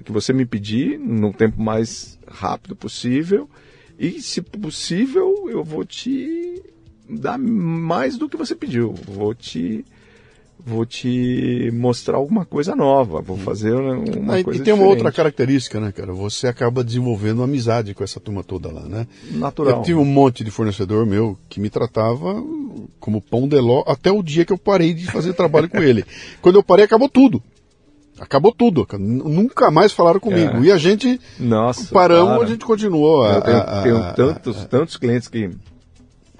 que você me pedir no tempo mais rápido possível. E, se possível, eu vou te dar mais do que você pediu. Vou te vou te mostrar alguma coisa nova, vou fazer uma ah, coisa E tem uma outra característica, né, cara? Você acaba desenvolvendo amizade com essa turma toda lá, né? Natural. Eu tive um monte de fornecedor meu que me tratava como pão de ló até o dia que eu parei de fazer trabalho com ele. Quando eu parei, acabou tudo. Acabou tudo. Nunca mais falaram comigo. É. E a gente Nossa, paramos, a gente continuou. Eu tenho, a, a, tenho tantos, a, tantos clientes que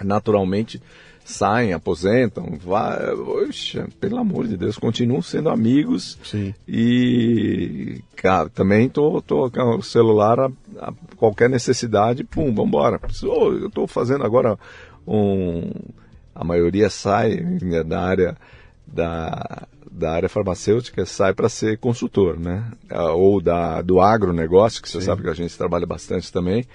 naturalmente saem, aposentam, vai, oxa, pelo amor de Deus, continuam sendo amigos. Sim. E cara, também tô, tô com o celular a, a qualquer necessidade, pum, vambora. Eu estou fazendo agora um. A maioria sai né, da área da, da área farmacêutica sai para ser consultor, né? Ou da, do agronegócio, que você Sim. sabe que a gente trabalha bastante também.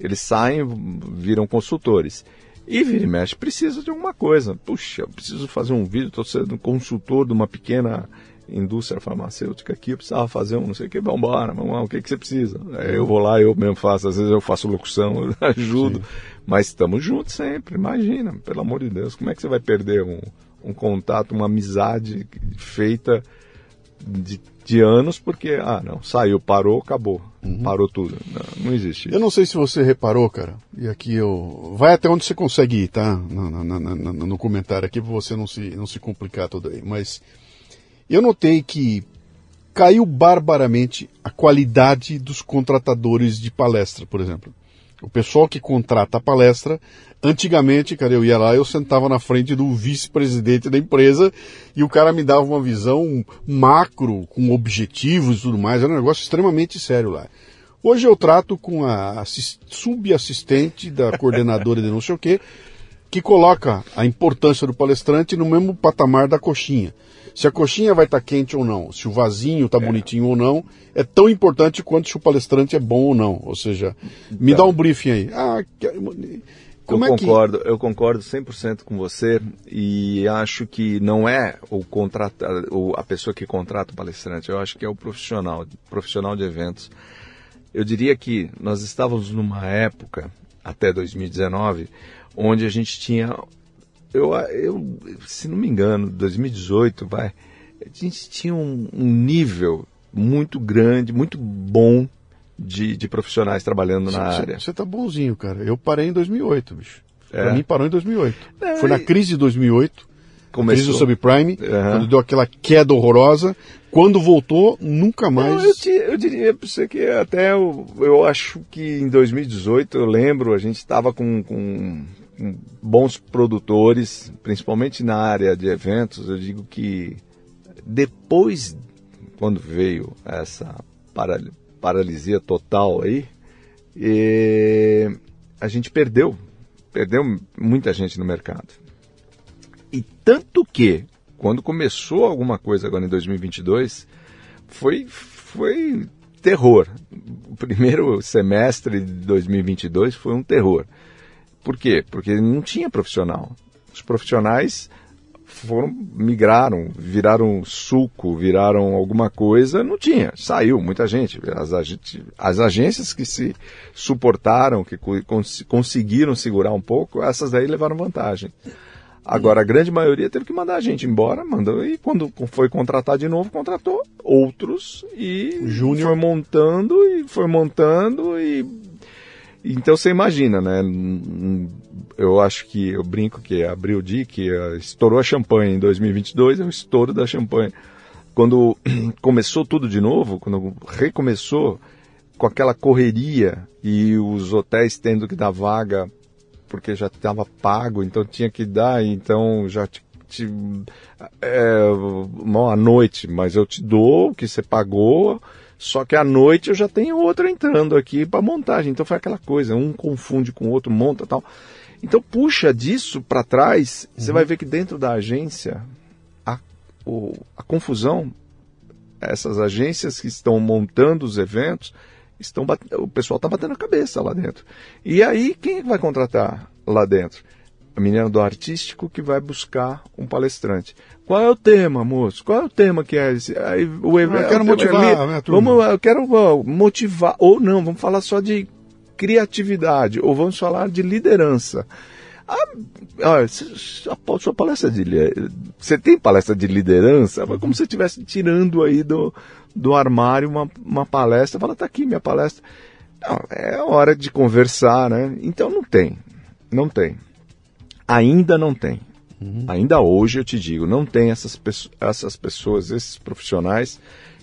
Eles saem, viram consultores. E vira e mexe, precisa de alguma coisa. Puxa, eu preciso fazer um vídeo, estou sendo consultor de uma pequena indústria farmacêutica aqui, eu precisava fazer um não sei o que, vamos embora, vamos lá, o que, que você precisa? Aí eu vou lá, eu mesmo faço, às vezes eu faço locução, eu ajudo, Sim. mas estamos juntos sempre, imagina, pelo amor de Deus, como é que você vai perder um, um contato, uma amizade feita de de anos, porque, ah, não, saiu, parou, acabou. Uhum. Parou tudo. Não, não, existe. Eu não sei se você reparou, cara, e aqui eu. Vai até onde você consegue ir, tá? No, no, no, no comentário aqui, para você não se, não se complicar todo aí. Mas eu notei que caiu barbaramente a qualidade dos contratadores de palestra, por exemplo. O pessoal que contrata a palestra, antigamente, cara, eu ia lá, eu sentava na frente do vice-presidente da empresa e o cara me dava uma visão macro, com objetivos e tudo mais, era um negócio extremamente sério lá. Hoje eu trato com a subassistente da coordenadora de não sei o quê, que coloca a importância do palestrante no mesmo patamar da coxinha. Se a coxinha vai estar tá quente ou não, se o vasinho está é. bonitinho ou não, é tão importante quanto se o palestrante é bom ou não. Ou seja, me então, dá um briefing aí. Ah, como eu é concordo, que... eu concordo 100% com você e acho que não é o contrata, a pessoa que contrata o palestrante, eu acho que é o profissional, profissional de eventos. Eu diria que nós estávamos numa época, até 2019, onde a gente tinha eu, eu, se não me engano, 2018, vai, a gente tinha um, um nível muito grande, muito bom de, de profissionais trabalhando na cê, área. Você tá bonzinho, cara. Eu parei em 2008, bicho. É. Pra mim parou em 2008. É, Foi na crise de 2008, Começou. crise do subprime, uhum. quando deu aquela queda horrorosa. Quando voltou, nunca mais. Não, eu, te, eu, diria para você que até eu, eu acho que em 2018, eu lembro, a gente estava com, com bons produtores, principalmente na área de eventos, eu digo que depois, quando veio essa paralisia total aí, a gente perdeu, perdeu muita gente no mercado. E tanto que, quando começou alguma coisa agora em 2022, foi, foi terror. O primeiro semestre de 2022 foi um terror. Por quê? Porque não tinha profissional. Os profissionais foram migraram, viraram suco, viraram alguma coisa, não tinha, saiu muita gente. As, as agências que se suportaram, que cons conseguiram segurar um pouco, essas daí levaram vantagem. Agora, a grande maioria teve que mandar a gente embora, mandou, e quando foi contratar de novo, contratou outros e Júnior. foi montando e foi montando e então você imagina, né? Eu acho que eu brinco que abriu o que estourou a champanhe em 2022, é o estouro da champanhe. Quando começou tudo de novo, quando recomeçou com aquela correria e os hotéis tendo que dar vaga porque já estava pago, então tinha que dar, então já te, te é, noite, mas eu te dou o que você pagou só que à noite eu já tenho outro entrando aqui para montagem. Então foi aquela coisa, um confunde com o outro, monta tal. Então puxa disso para trás, uhum. você vai ver que dentro da agência a, o, a confusão, essas agências que estão montando os eventos, estão o pessoal está batendo a cabeça lá dentro. E aí quem vai contratar lá dentro? A menina do artístico que vai buscar um palestrante. Qual é o tema, moço? Qual é o tema que é esse? Aí, o evento, eu quero motivar, né, vamos, Eu quero motivar, ou não, vamos falar só de criatividade, ou vamos falar de liderança. Ah, a sua palestra de você tem palestra de liderança, mas como se estivesse tirando aí do, do armário uma, uma palestra, fala, tá aqui minha palestra. Não, é hora de conversar, né? Então não tem, não tem. Ainda não tem. Uhum. Ainda hoje eu te digo, não tem essas, essas pessoas, esses profissionais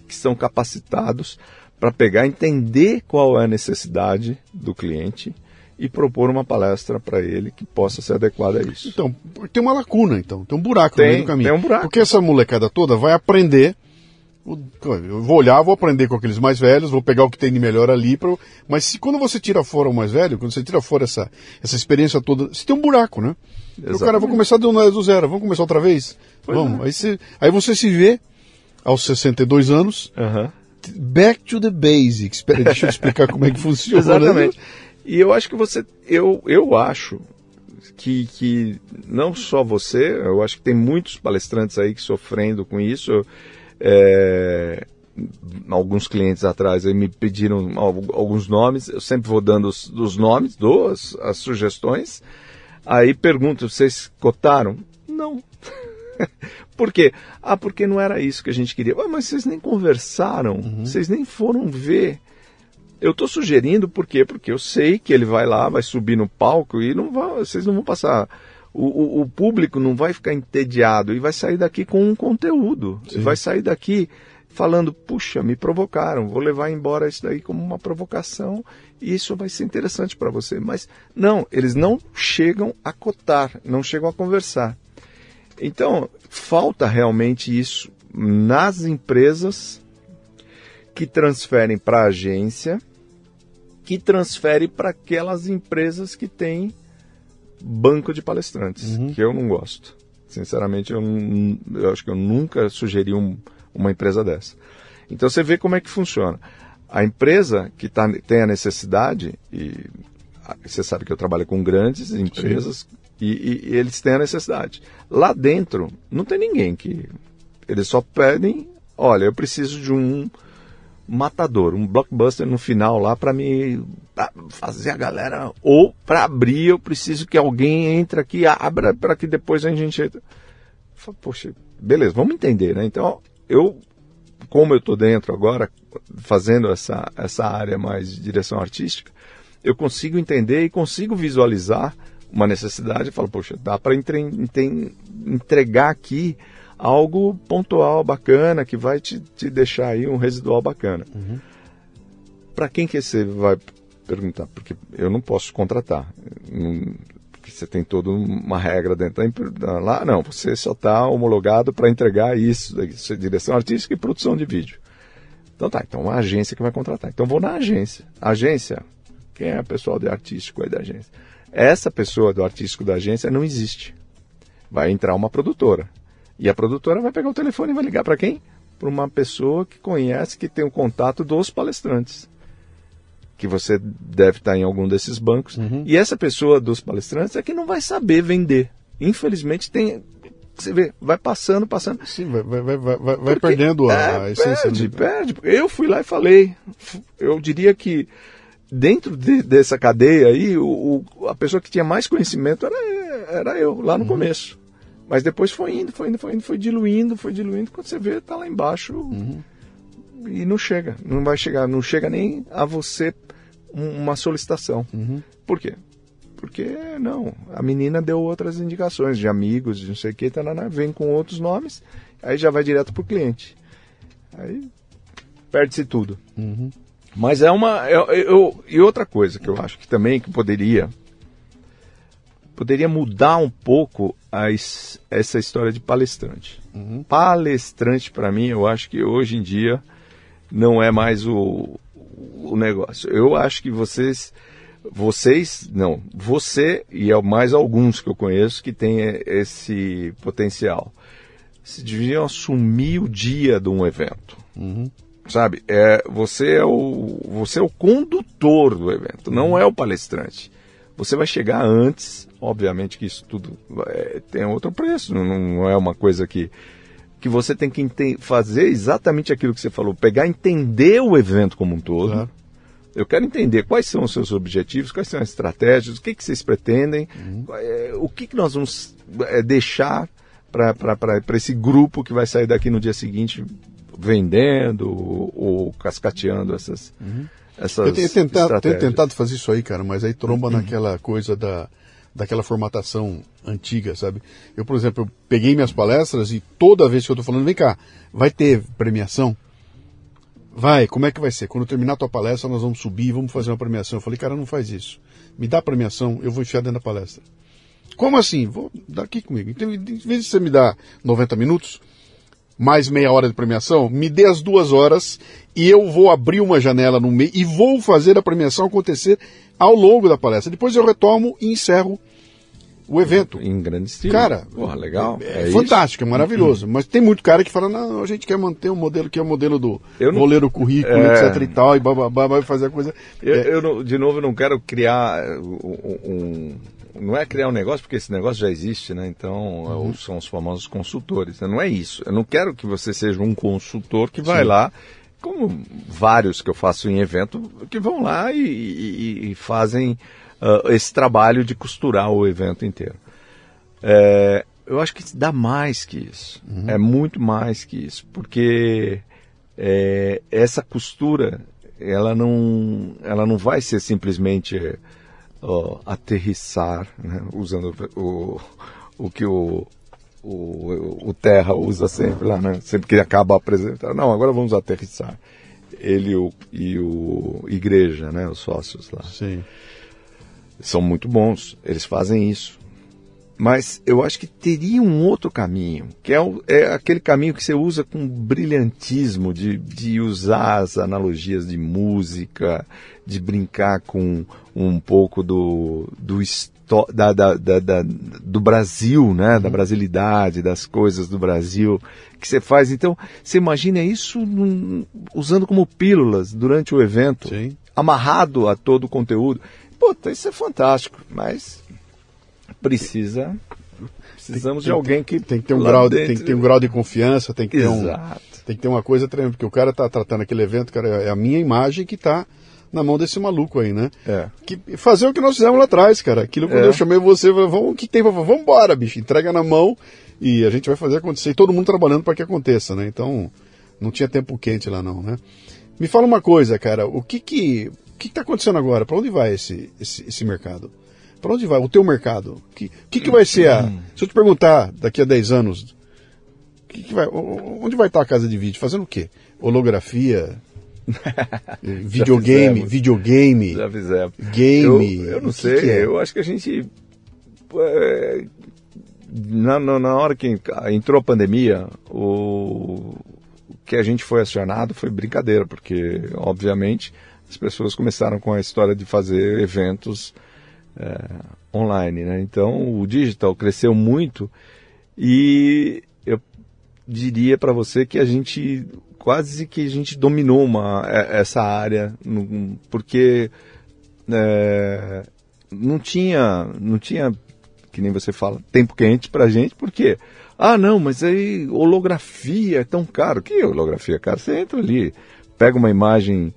que são capacitados para pegar, entender qual é a necessidade do cliente e propor uma palestra para ele que possa ser adequada a isso. Então, tem uma lacuna, então, tem um buraco tem, no meio do caminho. Tem um buraco. Porque essa molecada toda vai aprender eu vou olhar, vou aprender com aqueles mais velhos, vou pegar o que tem de melhor ali. Pra... Mas se, quando você tira fora o mais velho, quando você tira fora essa, essa experiência toda, você tem um buraco, né? O cara, vou começar do, do zero, vamos começar outra vez? Pois vamos. É. Aí, você, aí você se vê, aos 62 anos, uhum. back to the basics. Espera, deixa eu explicar como é que funciona. Exatamente. E eu acho que você, eu, eu acho que, que não só você, eu acho que tem muitos palestrantes aí que sofrendo com isso. É, alguns clientes atrás me pediram alguns nomes, eu sempre vou dando os, os nomes, dou as, as, sugestões. Aí pergunto, vocês cotaram? Não. por quê? Ah, porque não era isso que a gente queria. Ah, mas vocês nem conversaram, uhum. vocês nem foram ver. Eu estou sugerindo por quê? Porque eu sei que ele vai lá, vai subir no palco e não vai, vocês não vão passar o, o, o, público não vai ficar entediado e vai sair daqui com um conteúdo. Vai sair daqui falando, puxa, me provocaram, vou levar embora isso daí como uma provocação e isso vai ser interessante para você. Mas não, eles não chegam a cotar, não chegam a conversar. Então, falta realmente isso nas empresas que transferem para a agência, que transfere para aquelas empresas que têm banco de palestrantes, uhum. que eu não gosto. Sinceramente, eu, eu, acho que eu nunca sugeri um, uma empresa dessa. Então você vê como é que funciona. A empresa que tá, tem a necessidade, e você sabe que eu trabalho com grandes empresas, e, e, e, eles têm a necessidade. Lá dentro, não tem ninguém que. Eles só pedem: olha, eu preciso de um matador, um blockbuster no final lá para me pra fazer a galera. Ou para abrir, eu preciso que alguém entre aqui, abra para que depois a gente. Poxa, beleza, vamos entender, né? Então, eu, como eu estou dentro agora, fazendo essa, essa área mais de direção artística, eu consigo entender e consigo visualizar uma necessidade e falo, poxa, dá para entregar aqui algo pontual, bacana, que vai te, te deixar aí um residual bacana. Uhum. Para quem que você vai perguntar? Porque eu não posso contratar. Não, você tem toda uma regra dentro da lá não você só está homologado para entregar isso, isso direção artística e produção de vídeo então tá então a agência que vai contratar então vou na agência agência quem é o pessoal de artístico aí da agência essa pessoa do artístico da agência não existe vai entrar uma produtora e a produtora vai pegar o telefone e vai ligar para quem para uma pessoa que conhece que tem o contato dos palestrantes que você deve estar em algum desses bancos. Uhum. E essa pessoa dos palestrantes é que não vai saber vender. Infelizmente tem. Você vê, vai passando, passando. Sim, vai, vai, vai, vai, vai perdendo a, é, a essência. Perde, perde. Eu fui lá e falei. Eu diria que dentro de, dessa cadeia aí, o, o, a pessoa que tinha mais conhecimento era, era eu, lá no uhum. começo. Mas depois foi indo, foi indo, foi indo, foi diluindo, foi diluindo. Quando você vê, tá lá embaixo uhum. e não chega. Não vai chegar, não chega nem a você uma solicitação. Uhum. Por quê? Porque não, a menina deu outras indicações de amigos, de não sei o que, vem com outros nomes, aí já vai direto para o cliente. Aí perde-se tudo. Uhum. Mas é uma. Eu, eu, e outra coisa que eu acho que também que poderia. Poderia mudar um pouco as, essa história de palestrante. Uhum. Palestrante, para mim, eu acho que hoje em dia não é mais o, o negócio. Eu acho que vocês, vocês, não, você e é mais alguns que eu conheço que tem esse potencial. Se deviam assumir o dia de um evento. Uhum. Sabe? É, você, é o, você é o condutor do evento, não uhum. é o palestrante. Você vai chegar antes, obviamente que isso tudo é, tem outro preço, não, não é uma coisa que que você tem que fazer exatamente aquilo que você falou, pegar, entender o evento como um todo. Claro. Eu quero entender quais são os seus objetivos, quais são as estratégias, o que, que vocês pretendem, uhum. é, o que, que nós vamos é, deixar para esse grupo que vai sair daqui no dia seguinte vendendo ou, ou cascateando essas, uhum. Essas eu tenho tentado, tenho tentado fazer isso aí, cara, mas aí tromba uhum. naquela coisa da daquela formatação antiga, sabe? Eu, por exemplo, eu peguei minhas palestras e toda vez que eu estou falando, vem cá, vai ter premiação? Vai, como é que vai ser? Quando terminar a tua palestra, nós vamos subir, vamos fazer uma premiação. Eu falei, cara, não faz isso. Me dá a premiação, eu vou enfiar dentro da palestra. Como assim? Vou dar aqui comigo. Então, em vez de você me dar 90 minutos, mais meia hora de premiação, me dê as duas horas e eu vou abrir uma janela no meio e vou fazer a premiação acontecer ao longo da palestra. Depois eu retomo e encerro o evento. Em grande estilo. Cara, Porra, legal. É, é fantástico, é maravilhoso. Mas tem muito cara que fala, não, a gente quer manter o um modelo que é o modelo do eu não, goleiro currículo, é... etc e tal, e bababá, vai fazer a coisa. Eu, é... eu, de novo, não quero criar um, um, Não é criar um negócio, porque esse negócio já existe, né? Então, uhum. são os famosos consultores. Né? Não é isso. Eu não quero que você seja um consultor que vai Sim. lá como vários que eu faço em evento, que vão lá e, e, e fazem uh, esse trabalho de costurar o evento inteiro. É, eu acho que dá mais que isso. Uhum. É muito mais que isso. Porque é, essa costura, ela não, ela não vai ser simplesmente uh, aterrissar, né? usando o, o que o o, o Terra usa sempre lá, né? Sempre que acaba apresentando. Não, agora vamos aterrissar. Ele e o, e o Igreja, né? Os sócios lá. Sim. São muito bons, eles fazem isso. Mas eu acho que teria um outro caminho, que é, o, é aquele caminho que você usa com brilhantismo, de, de usar as analogias de música, de brincar com um pouco do, do, da, da, da, do Brasil, né? da uhum. brasilidade, das coisas do Brasil que você faz. Então, você imagina isso num, usando como pílulas durante o evento, Sim. amarrado a todo o conteúdo. Puta, isso é fantástico, mas precisa precisamos tem, de alguém que tem que ter um grau de, tem que ter um grau de confiança tem que ter um tem que ter uma coisa tremenda porque o cara está tratando aquele evento cara é a minha imagem que está na mão desse maluco aí né é. que fazer o que nós fizemos lá atrás cara aquilo quando é. eu chamei você vamos que tem vamos embora bicho entrega na mão e a gente vai fazer acontecer e todo mundo trabalhando para que aconteça né então não tinha tempo quente lá não né me fala uma coisa cara o que que o que está acontecendo agora para onde vai esse, esse esse mercado para onde vai o teu mercado? O que, que, que vai ser a. Se eu te perguntar daqui a 10 anos, que que vai, onde vai estar a casa de vídeo? Fazendo o quê? Holografia? videogame? Já videogame? Já fizemos. Game? Eu, eu não sei, que é? eu acho que a gente. É, na, na hora que entrou a pandemia, o, que a gente foi acionado foi brincadeira, porque, obviamente, as pessoas começaram com a história de fazer eventos é, online. Né? Então o digital cresceu muito e eu diria para você que a gente quase que a gente dominou uma, é, essa área porque é, não tinha não tinha que nem você fala tempo quente para gente porque ah não mas aí holografia é tão caro. Que holografia cara? Você entra ali pega uma imagem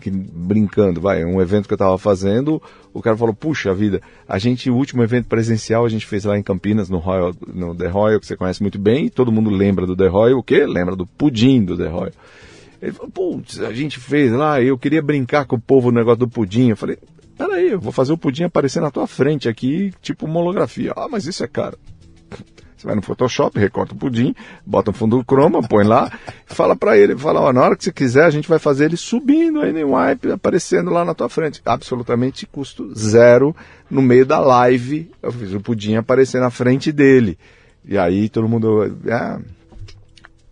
que, brincando, vai, um evento que eu estava fazendo, o cara falou, puxa vida, a gente, o último evento presencial a gente fez lá em Campinas, no, Royal, no The Royal, que você conhece muito bem, todo mundo lembra do The Royal, o quê? Lembra do pudim do The Royal. Ele falou, putz, a gente fez lá, eu queria brincar com o povo no negócio do pudim. Eu falei, peraí, eu vou fazer o pudim aparecer na tua frente aqui, tipo homolografia. Ah, mas isso é caro. Você vai no Photoshop, recorta o pudim, bota um fundo chroma, põe lá, fala para ele, fala, ó, na hora que você quiser, a gente vai fazer ele subindo aí no wipe, aparecendo lá na tua frente. Absolutamente custo zero no meio da live. Eu fiz o pudim aparecer na frente dele. E aí todo mundo. É,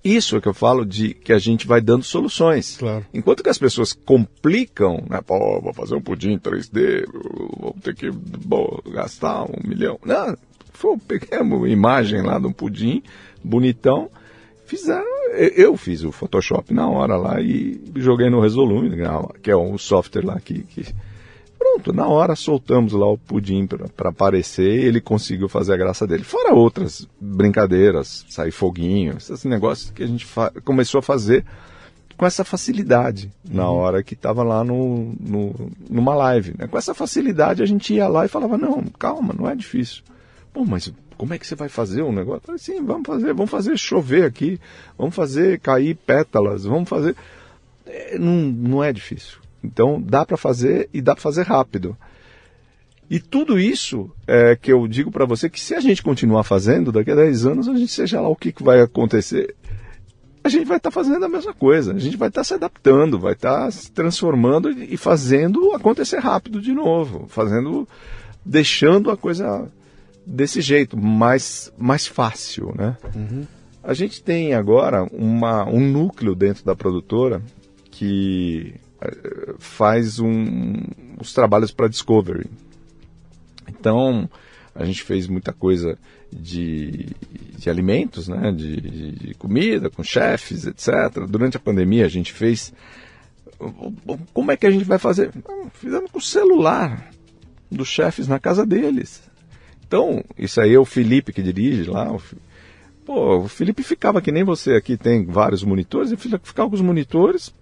isso é que eu falo de que a gente vai dando soluções. Claro. Enquanto que as pessoas complicam, né? Pô, vou fazer um pudim 3D, vou ter que vou gastar um milhão. Não, foi, peguei uma imagem lá de um pudim, bonitão, fizeram, eu fiz o Photoshop na hora lá e joguei no Resolume, né, que é um software lá que, que pronto, na hora soltamos lá o pudim para aparecer e ele conseguiu fazer a graça dele. Fora outras brincadeiras, sair foguinho, esses negócios que a gente começou a fazer com essa facilidade uhum. na hora que estava lá no, no, numa live. Né? Com essa facilidade a gente ia lá e falava, não, calma, não é difícil. Pô, mas como é que você vai fazer um negócio? falei, sim, vamos fazer, vamos fazer chover aqui, vamos fazer cair pétalas, vamos fazer. É, não, não é difícil. Então dá para fazer e dá para fazer rápido. E tudo isso é que eu digo para você que se a gente continuar fazendo, daqui a 10 anos, a gente seja lá o que, que vai acontecer, a gente vai estar tá fazendo a mesma coisa. A gente vai estar tá se adaptando, vai estar tá se transformando e fazendo acontecer rápido de novo, fazendo, deixando a coisa desse jeito, mais, mais fácil, né? Uhum. A gente tem agora uma, um núcleo dentro da produtora que uh, faz um, os trabalhos para Discovery. Então, a gente fez muita coisa de, de alimentos, né? De, de, de comida, com chefes, etc. Durante a pandemia, a gente fez. Como é que a gente vai fazer? Fizemos com o celular dos chefes na casa deles. Então, isso aí é o Felipe que dirige lá. O, pô, o Felipe ficava que nem você aqui tem vários monitores, ele ficava com os monitores,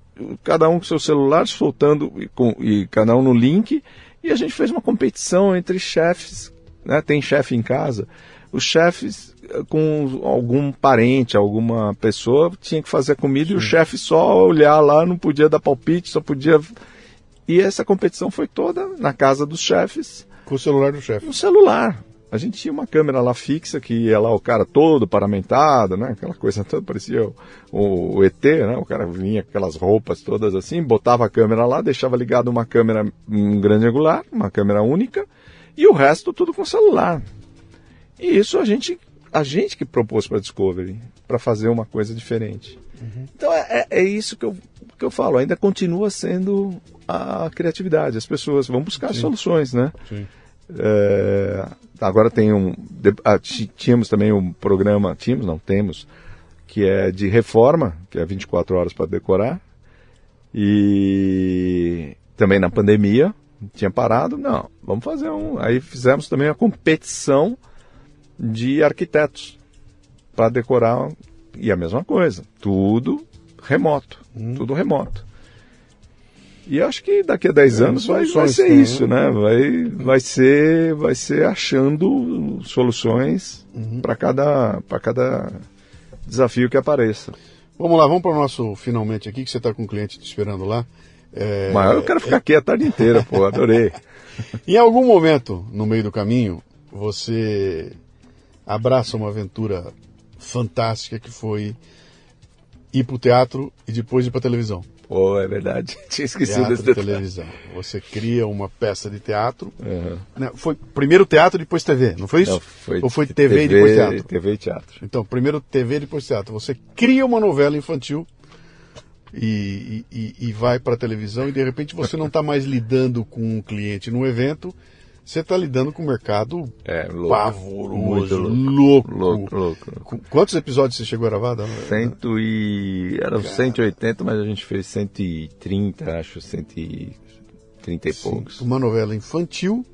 cada um com seu celular, soltando e, com, e cada um no link, e a gente fez uma competição entre chefes, né? Tem chefe em casa. Os chefes eh, com algum parente, alguma pessoa, tinha que fazer a comida Sim. e o chefe só olhar lá, não podia dar palpite, só podia. E essa competição foi toda na casa dos chefes. Com o celular do chefe. No celular. A gente tinha uma câmera lá fixa que ia lá o cara todo paramentado, né? Aquela coisa toda, parecia o, o, ET, né? O cara vinha com aquelas roupas todas assim, botava a câmera lá, deixava ligado uma câmera um grande angular, uma câmera única, e o resto tudo com celular. E isso a gente, a gente que propôs para Discovery, para fazer uma coisa diferente. Uhum. Então é, é, é isso que eu, que eu falo, ainda continua sendo a criatividade. As pessoas vão buscar Sim. soluções, né? Sim. É, agora tem um. Ah, tínhamos também um programa, tínhamos, não temos, que é de reforma, que é 24 horas para decorar. E também na pandemia, tinha parado, não, vamos fazer um. Aí fizemos também a competição de arquitetos para decorar e a mesma coisa, tudo remoto, hum. tudo remoto. E acho que daqui a 10 é, anos vai, vai ser isso, né? Vai, vai, ser, vai ser achando soluções uhum. para cada, cada desafio que apareça. Vamos lá, vamos para o nosso finalmente aqui, que você está com o cliente te esperando lá. É... Mas eu quero ficar aqui a tarde inteira, pô, adorei. em algum momento, no meio do caminho, você abraça uma aventura fantástica que foi ir para o teatro e depois ir para a televisão. Pô, é verdade. Tinha esquecido teatro desse televisão. Você cria uma peça de teatro. Uhum. Foi primeiro teatro, depois TV, não foi isso? Não, foi Ou foi TV, TV e depois teatro? TV e teatro. Então, primeiro TV, depois teatro. Você cria uma novela infantil e, e, e vai para a televisão e de repente você não está mais lidando com um cliente no evento, você está lidando com um mercado é, louco, pavoroso, louco. Louco, louco. Quantos episódios você chegou a gravar? Cento e... Eram Cara. 180, mas a gente fez 130, acho, 130 e Sim, poucos. Uma novela infantil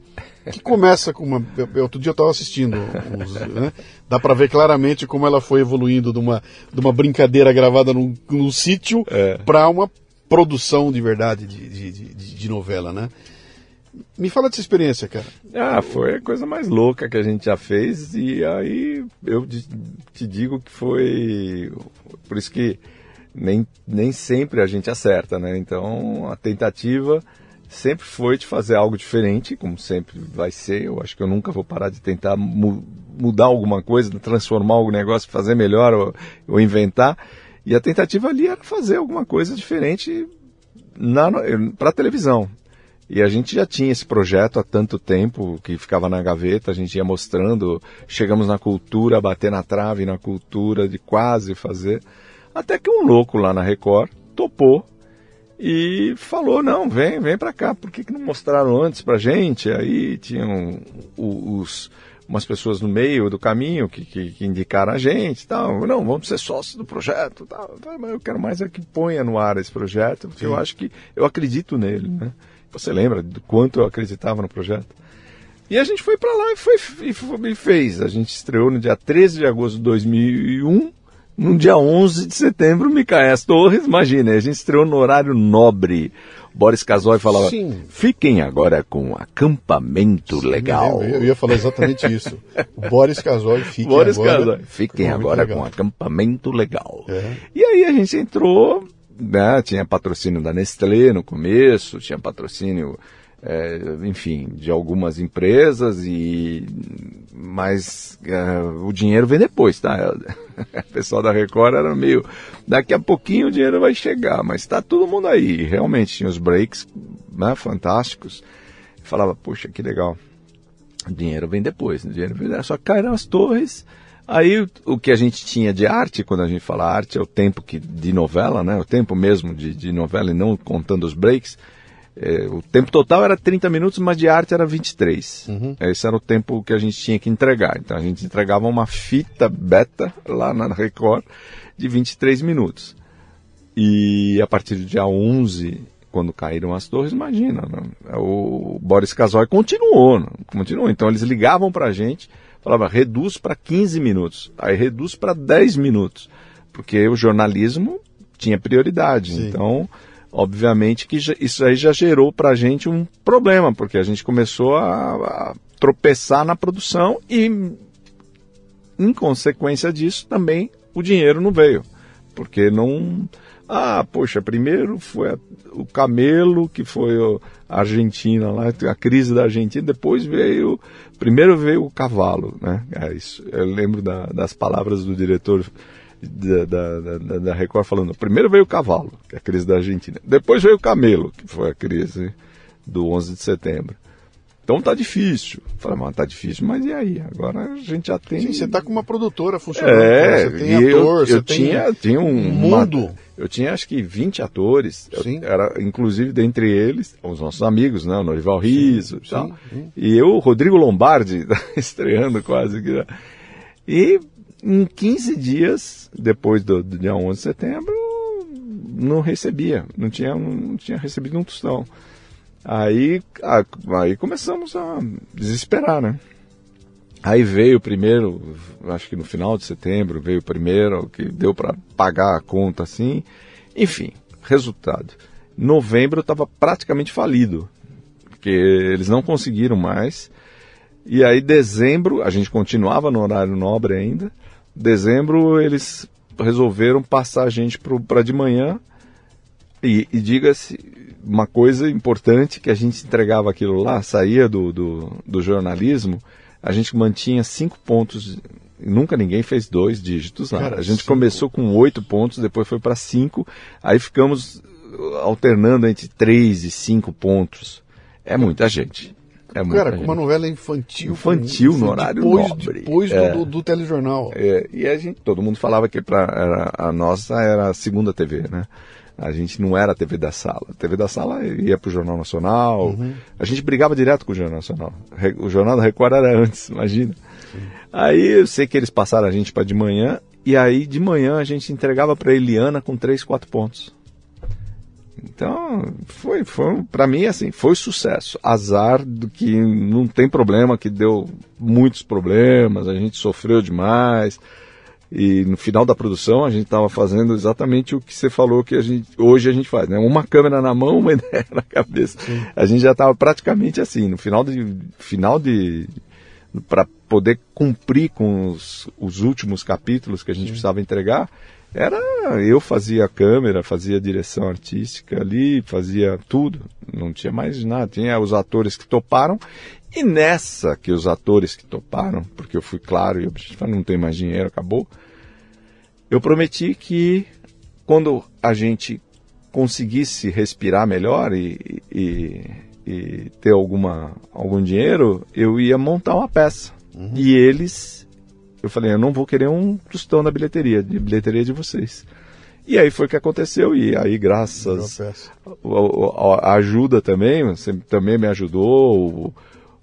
que começa com uma. Outro dia eu estava assistindo, uns, né? dá para ver claramente como ela foi evoluindo de uma, de uma brincadeira gravada num, num sítio é. para uma produção de verdade de, de, de, de novela, né? Me fala dessa experiência, cara. Ah, foi a coisa mais louca que a gente já fez e aí eu te digo que foi por isso que nem, nem sempre a gente acerta, né? Então a tentativa sempre foi de fazer algo diferente, como sempre vai ser. Eu acho que eu nunca vou parar de tentar mu mudar alguma coisa, transformar algum negócio, fazer melhor ou, ou inventar. E a tentativa ali era fazer alguma coisa diferente para televisão. E a gente já tinha esse projeto há tanto tempo que ficava na gaveta, a gente ia mostrando, chegamos na cultura, bater na trave na cultura de quase fazer, até que um louco lá na Record topou e falou, não, vem, vem para cá, por que, que não mostraram antes pra gente? Aí tinham os, umas pessoas no meio do caminho que, que, que indicaram a gente, tal, não, vamos ser sócios do projeto, tal. mas eu quero mais é que ponha no ar esse projeto, porque Sim. eu acho que eu acredito nele, né? Você lembra do quanto eu acreditava no projeto? E a gente foi para lá e, foi, e, e fez. A gente estreou no dia 13 de agosto de 2001. No dia 11 de setembro, Micael Torres, imagina, a gente estreou no horário nobre. Boris Casoy falava, Sim. fiquem agora com acampamento Sim, legal. Eu ia falar exatamente isso. Boris Casoy, fiquem Boris agora, Casoy, fiquem agora com acampamento legal. É. E aí a gente entrou né, tinha patrocínio da Nestlé no começo, tinha patrocínio, é, enfim, de algumas empresas, e mas é, o dinheiro vem depois, tá? O pessoal da Record era meio. Daqui a pouquinho o dinheiro vai chegar, mas está todo mundo aí. Realmente tinha os breaks né, fantásticos. Falava, puxa, que legal. O dinheiro vem depois, o dinheiro vem Só caíram as torres Aí o que a gente tinha de arte, quando a gente fala arte, é o tempo que, de novela, né? O tempo mesmo de, de novela e não contando os breaks. É, o tempo total era 30 minutos, mas de arte era 23. Uhum. Esse era o tempo que a gente tinha que entregar. Então a gente entregava uma fita beta lá na Record de 23 minutos. E a partir do dia 11, quando caíram as torres, imagina, né? o Boris Casoy continuou, né? continuou. Então eles ligavam para a gente falava reduz para 15 minutos, aí reduz para 10 minutos, porque o jornalismo tinha prioridade. Sim. Então, obviamente que isso aí já gerou para a gente um problema, porque a gente começou a, a tropeçar na produção e, em consequência disso, também o dinheiro não veio. porque não. Ah, poxa, primeiro foi o camelo, que foi a Argentina lá, a crise da Argentina, depois veio. Primeiro veio o cavalo, né? É isso. Eu lembro da, das palavras do diretor da, da, da, da, Record falando: primeiro veio o cavalo, que é a crise da Argentina, depois veio o camelo, que foi a crise do 11 de setembro. Então tá difícil. Falei, mas tá difícil, mas e aí? Agora a gente já tem. Sim, você tá com uma produtora funcionando. É, você tem ator, eu, eu você tinha, tem tinha um mundo. Uma, eu tinha acho que 20 atores. Sim. Eu, era, inclusive, dentre eles, os nossos amigos, né? O Norival Riso sim, e tal. sim, sim. E eu, Rodrigo Lombardi, estreando quase. que E em 15 dias, depois do, do dia 11 de setembro, não recebia. Não tinha, não tinha recebido um tostão. Aí, aí começamos a desesperar, né? Aí veio o primeiro, acho que no final de setembro, veio o primeiro, que deu para pagar a conta assim. Enfim, resultado. Novembro estava praticamente falido, porque eles não conseguiram mais. E aí, dezembro, a gente continuava no horário nobre ainda. Dezembro, eles resolveram passar a gente para de manhã. E, e diga-se, uma coisa importante que a gente entregava aquilo lá, saía do, do, do jornalismo, a gente mantinha cinco pontos. Nunca ninguém fez dois dígitos lá. Cara, a gente cinco. começou com oito pontos, depois foi para cinco, aí ficamos alternando entre três e cinco pontos. É muita gente. É muita Cara, com gente. uma novela infantil. Infantil, com- no horário depois, nobre. Depois do, É. do, do telejornal. É, e a gente, todo mundo falava que pra, era, a nossa era a segunda TV, né? A gente não era a TV da sala. A TV da sala ia pro Jornal Nacional. Uhum. A gente brigava direto com o Jornal Nacional. O Jornal da Record era antes, imagina. Aí eu sei que eles passaram a gente para de manhã. E aí de manhã a gente entregava para Eliana com três, quatro pontos. Então, foi, foi para mim assim, foi sucesso. Azar do que não tem problema, que deu muitos problemas, a gente sofreu demais. E no final da produção a gente estava fazendo exatamente o que você falou que a gente, hoje a gente faz, né? Uma câmera na mão, uma ideia na cabeça. A gente já estava praticamente assim, no final de final de para poder cumprir com os, os últimos capítulos que a gente precisava entregar, era eu fazia a câmera, fazia a direção artística ali, fazia tudo, não tinha mais nada, tinha os atores que toparam e nessa que os atores que toparam, porque eu fui claro e eu não tem mais dinheiro, acabou. Eu prometi que quando a gente conseguisse respirar melhor e, e, e ter alguma, algum dinheiro, eu ia montar uma peça. E eles, eu falei, eu não vou querer um tostão da bilheteria, de bilheteria de vocês. E aí foi o que aconteceu, e aí graças a ajuda também, você também me ajudou,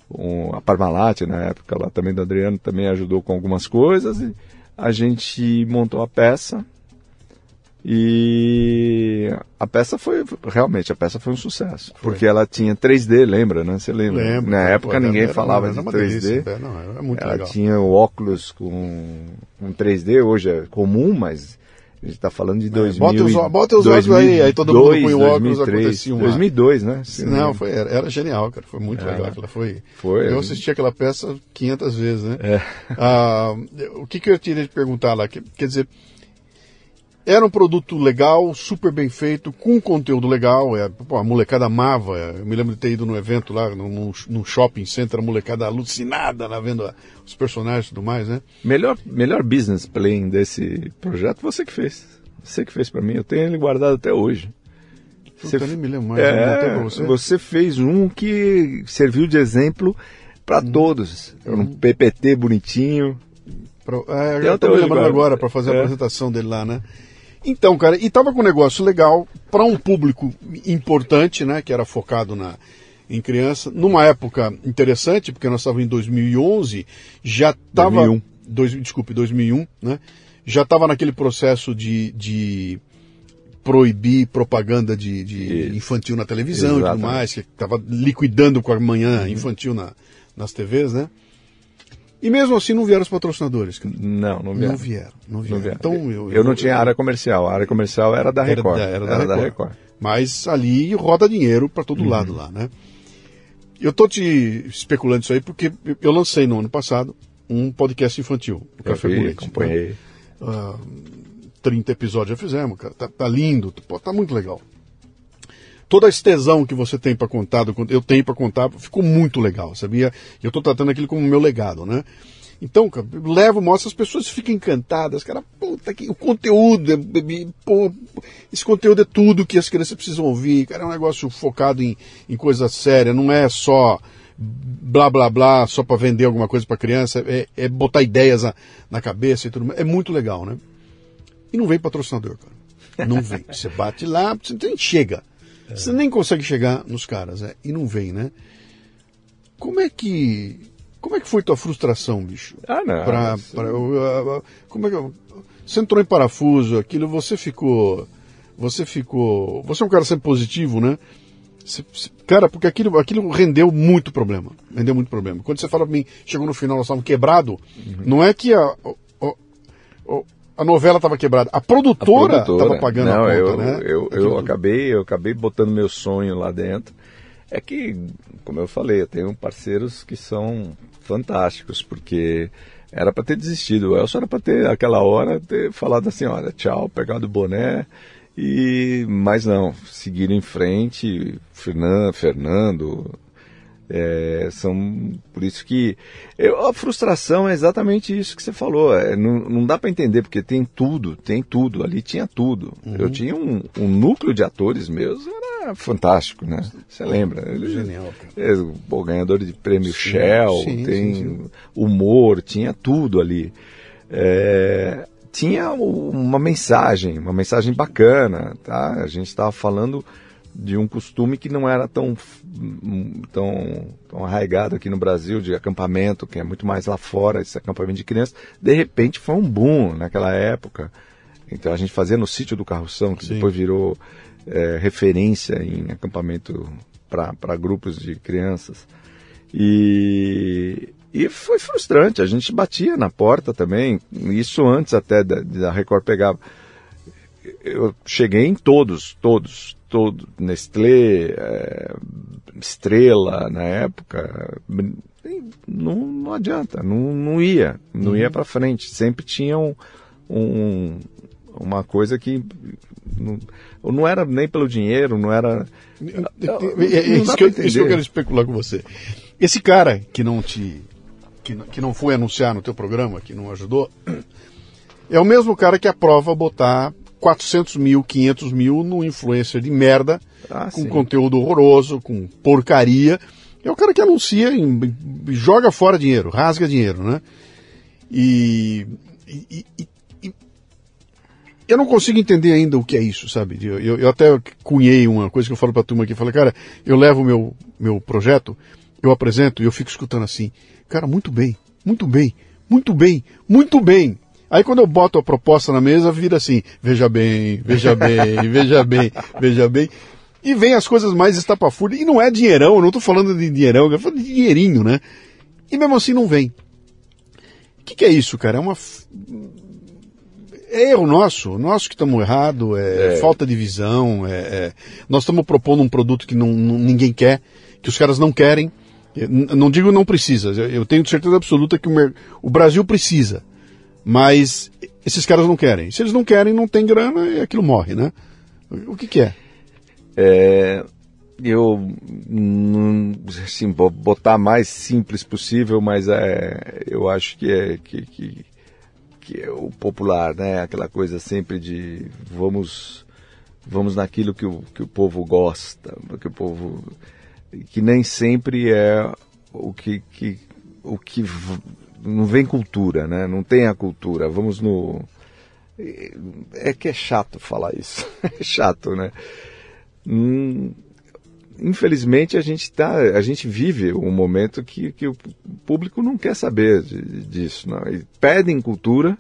o- a Parmalat na época lá também do Adriano também ajudou com algumas coisas, e a gente montou a peça e a peça foi, realmente, a peça foi um sucesso, porque ela tinha 3D, lembra, né? Você lembra? Lembro. Na época ninguém era- falava era de uma 3D. delícia, é, Não, era muito Ela legal. tinha o óculos com, com 3D, hoje é comum, mas a gente está falando de 2000 bota os e- ó- bota os óculos aí, aí todo mundo põe o óculos, 2003, acontecia uma- 2002, né? Se Não, foi, era, era genial, cara. Foi muito É. legal. Aquela foi, Foi. Eu assisti aquela peça 500 vezes, né? É. Ah, o que, que eu queria te perguntar lá? Que- Quer dizer, era um produto legal, super bem feito, com conteúdo legal. É, pô, a molecada amava. é, Eu me lembro de ter ido no evento lá, num, num shopping center, a molecada alucinada lá vendo a- os personagens e tudo mais, né? Melhor, melhor business plan desse projeto você que fez. Você que fez para mim. Eu tenho ele guardado até hoje. Puta, Você- nem me lembro mais. É, você. você fez um que serviu de exemplo para Hum. todos. Um PPT bonitinho. Pra, é, Eu hoje lembrando agora para fazer a É. apresentação dele lá, né? Então, cara, e tava com um negócio legal para um público importante, né? Que era focado na, em criança. Numa época interessante, porque nós estávamos em 2011, já estava... 2001. Dois, desculpe, 2001, né? Já estava naquele processo de, de proibir propaganda de, de infantil na televisão e tudo Exatamente. mais, que estava liquidando com a manhã infantil na, nas TVs, né? E mesmo assim não vieram os patrocinadores. cara. Não, não vieram. Não vieram, não vieram. Não vieram. Então, eu, eu, não tinha área comercial. A área comercial era da Era Record. da- era da Record. Record. Mas ali roda dinheiro para Uhum. todo lado lá, né? Eu tô te especulando isso aí porque eu lancei no ano passado um podcast infantil, o Eu Café vi, com Leite. acompanhei. Ah, 30 episódios já fizemos, cara. Tá, tá lindo, pô, tá muito legal. Toda a extensão que você tem para contar, eu tenho para contar, ficou muito legal, sabia? Eu tô tratando aquilo como meu legado, né? Então, cara, levo, mostro, as pessoas ficam encantadas, cara, puta que o conteúdo, é, pô, esse conteúdo é tudo que as crianças precisam ouvir, cara, é um negócio focado em, em coisa séria, não é só blá blá blá só para vender alguma coisa para criança, é, é, botar ideias na, na cabeça e tudo mais, é muito legal, né? E não vem patrocinador, cara, não vem, você bate lá, você nem você nem consegue chegar nos caras, é, e não vem, né? Como é que como é que foi tua frustração, bicho? Ah, não. Pra, pra, como é que, você entrou em parafuso, aquilo, você ficou. Você ficou. Você é um cara sempre positivo, né? Você, cara, porque aquilo, aquilo rendeu muito problema. Rendeu muito problema. Quando você fala pra mim, chegou no final, nós estávamos quebrados, uhum. não é que a, a, a novela estava quebrada, a produtora estava pagando não, a conta, eu, né? Eu, eu, eu acabei, eu acabei botando meu sonho lá dentro. É que, como eu falei, eu tenho parceiros que são fantásticos, porque era para ter desistido. O Elson era para ter, aquela hora, ter falado assim: olha, tchau, pegado o boné. E, mas não, seguir em frente. Fernando, Fernando é, são por isso que eu, a frustração é exatamente isso que você falou. É, não, não dá para entender porque tem tudo, tem tudo ali tinha tudo. Uhum. Eu tinha um, um, núcleo de atores meus era fantástico, né? Você lembra? Ele, Genial. É, o ganhador de prêmio sim, Shell, sim, tem sim, humor, tinha tudo ali. É, tinha uma mensagem, uma mensagem bacana, tá? A gente estava falando de um costume que não era tão, tão, tão arraigado aqui no Brasil, de acampamento, que é muito mais lá fora, esse acampamento de crianças. De repente foi um boom naquela época. Então a gente fazia no sítio do Carroção, que Sim. depois virou é, referência em acampamento para grupos de crianças. E, e foi frustrante, a gente batia na porta também, isso antes até da, da Record pegar. Eu cheguei em todos, todos, todo, Nestlé, é, Estrela na época, não, não adianta, não, não ia, não uhum. ia para frente. Sempre tinha um, um, uma coisa que não, não era nem pelo dinheiro, não era. É, é, é isso, que eu, isso que eu quero especular com você. Esse cara que não te. Que, que não foi anunciar no teu programa, que não ajudou, é o mesmo cara que aprova botar 400 mil, 500 mil no influencer de merda, ah, com sim. conteúdo horroroso, com porcaria. É o cara que anuncia, joga fora dinheiro, rasga dinheiro, né? E, e, e, e, eu não consigo entender ainda o que é isso, sabe? Eu, eu, eu até cunhei uma coisa que eu falo pra turma aqui, falei, cara, eu levo o meu, meu projeto, eu apresento e eu fico escutando assim, cara, muito bem, muito bem, muito bem, muito bem. Aí quando eu boto a proposta na mesa, vira assim, veja bem, veja bem, veja bem, veja bem. E vem as coisas mais estapafúrdias. E não é dinheirão, eu não estou falando de dinheirão, eu falo de dinheirinho, né? E mesmo assim não vem. O que, que é isso, cara? É uma. É erro nosso, nós que estamos errados, é, é, falta de visão, é, é... nós estamos propondo um produto que não, não, ninguém quer, que os caras não querem. Eu não digo não precisa, eu tenho certeza absoluta que o, o Brasil precisa. Mas esses caras não querem. Se eles não querem, não tem grana e aquilo morre, né? O que, que é? É, eu assim, vou botar mais simples possível, mas é, eu acho que é que, que, que, é o popular, né? Aquela coisa sempre de vamos vamos naquilo que o, que o povo gosta, que o povo que nem sempre é o que, que o que não vem cultura, né? Não tem a cultura. Vamos no é que é chato falar isso. é chato, né? Hum, infelizmente a gente tá, a gente vive um momento que, que o público não quer saber de, disso, não. E pedem cultura,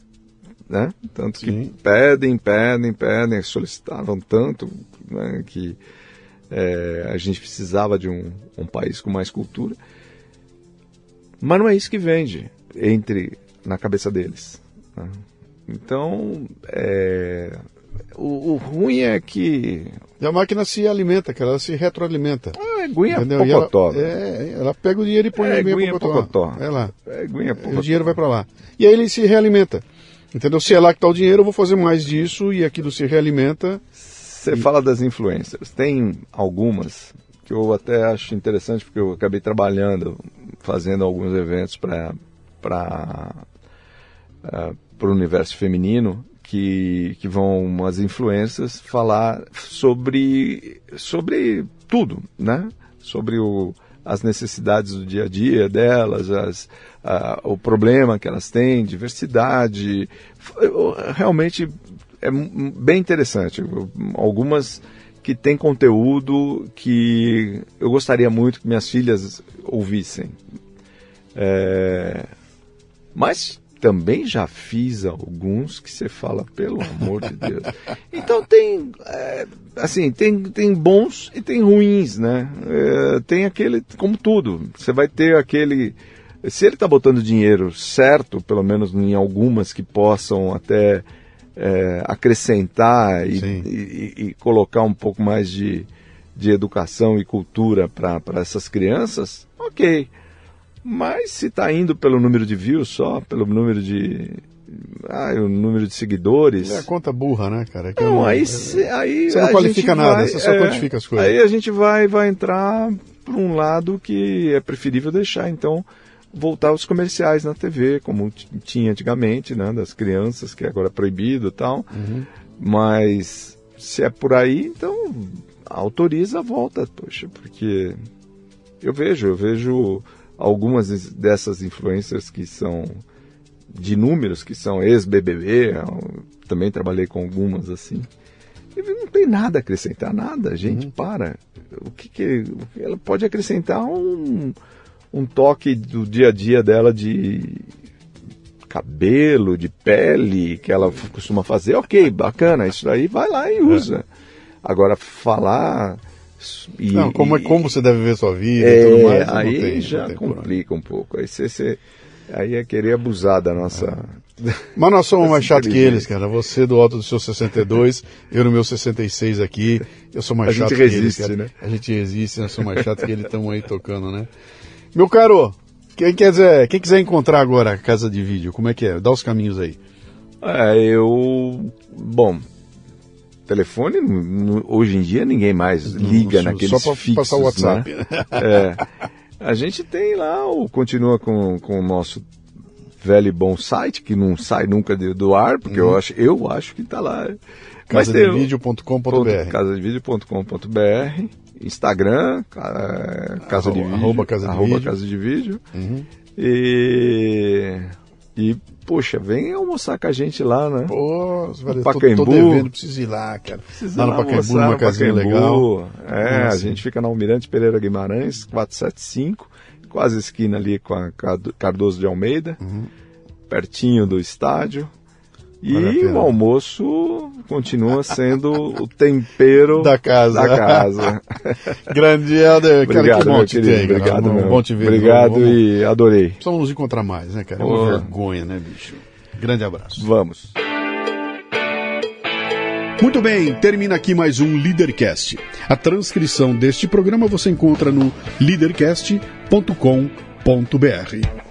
né? Tanto que Sim. pedem, pedem, pedem, solicitavam tanto né? que é, a gente precisava de um, um país com mais cultura. Mas não é isso que vende entre na cabeça deles. Né? Então, é, o, o, ruim é que. E a máquina se alimenta, cara, ela se retroalimenta. Ah, é guinha pocotó. Ela, é, ela pega o dinheiro e põe é, no guinha pocotó. É lá. É guinha pocotó. O dinheiro vai para lá. E aí ele se realimenta. Entendeu? Se é lá que está o dinheiro, eu vou fazer mais disso e aquilo se realimenta. Você fala das influencers. Tem algumas que eu até acho interessante porque eu acabei trabalhando, fazendo alguns eventos para para uh, o universo feminino que, que vão umas influências falar sobre sobre tudo, né? Sobre o, as necessidades do dia a dia delas, as, o problema que elas têm, diversidade. Realmente é bem interessante. Algumas que têm conteúdo que eu gostaria muito que minhas filhas ouvissem. É... Mas também já fiz alguns que você fala, pelo amor de Deus. Então tem, é, assim, tem, tem bons e tem ruins, né? É, tem aquele, como tudo, você vai ter aquele, se ele está botando dinheiro certo, pelo menos em algumas que possam até é, acrescentar e, e, e, colocar um pouco mais de, de educação e cultura para essas crianças, ok. Mas se está indo pelo número de views só, pelo número de. Ah, o número de seguidores. É a conta burra, né, cara? Que não, não, aí, cê, aí você não qualifica nada, vai, você só é, quantifica as coisas. Aí a gente vai, vai entrar por um lado que é preferível deixar, então, voltar aos comerciais na TV, como tinha antigamente, né, das crianças, que agora é proibido e tal. Uhum. Mas se é por aí, então autoriza, volta, poxa, porque eu vejo, eu vejo algumas dessas influências que são de números, que são ex-BBB, também trabalhei com algumas assim. E não tem nada a acrescentar, nada, gente, uhum. para. O que, que, ela pode acrescentar um, um toque do dia a dia dela de cabelo, de pele, que ela costuma fazer, ok, bacana, isso aí vai lá e é. usa. É. Agora, falar e, não, como, é, como você deve ver sua vida é, e tudo mais. Aí tem, já complica um pouco. Aí você, você, aí é querer abusar da nossa. É. Mas nós somos mais chato que eles, cara. Você do alto do seu 62, eu no meu 66 aqui. Eu sou mais a chato resiste, que eles, cara. Né? A gente resiste, nós somos mais chato que eles, estamos aí tocando, né? Meu caro, quem quiser, quem quiser encontrar agora a casa de vídeo, como é que é? Dá os caminhos aí. É, eu. Bom, telefone, hoje em dia ninguém mais liga naqueles só para fixos, passar o WhatsApp. Né? é. A gente tem lá, o, continua com, com o nosso velho e bom site, que não sai nunca do, do ar, porque uhum. eu, acho, eu acho que está lá. Casadevideo.com.br Casadevideo.com.br Instagram, casa de vídeo, arroba casa de arroba vídeo. Casa de vídeo. Uhum. E, e Poxa, vem almoçar com a gente lá, né? Pô, velho, Pacaembu. Tô, tô devendo, preciso ir lá, cara. Precisa lá no Pacaembu, numa casinha legal. É, a gente fica na Almirante Pereira Guimarães, 475, quase esquina ali com a Cardoso de Almeida, uhum. pertinho do estádio. E o almoço continua sendo o tempero da casa. Da casa. Grande Helder, cara, obrigado, que bom te ter. Obrigado, cara, meu. bom te ver. Obrigado vamos, e adorei. Precisamos nos encontrar mais, né, cara? É uma vergonha, né, bicho? Grande abraço. Vamos. Muito bem, termina aqui mais um Leadercast. A transcrição deste programa você encontra no leadercast.com.br.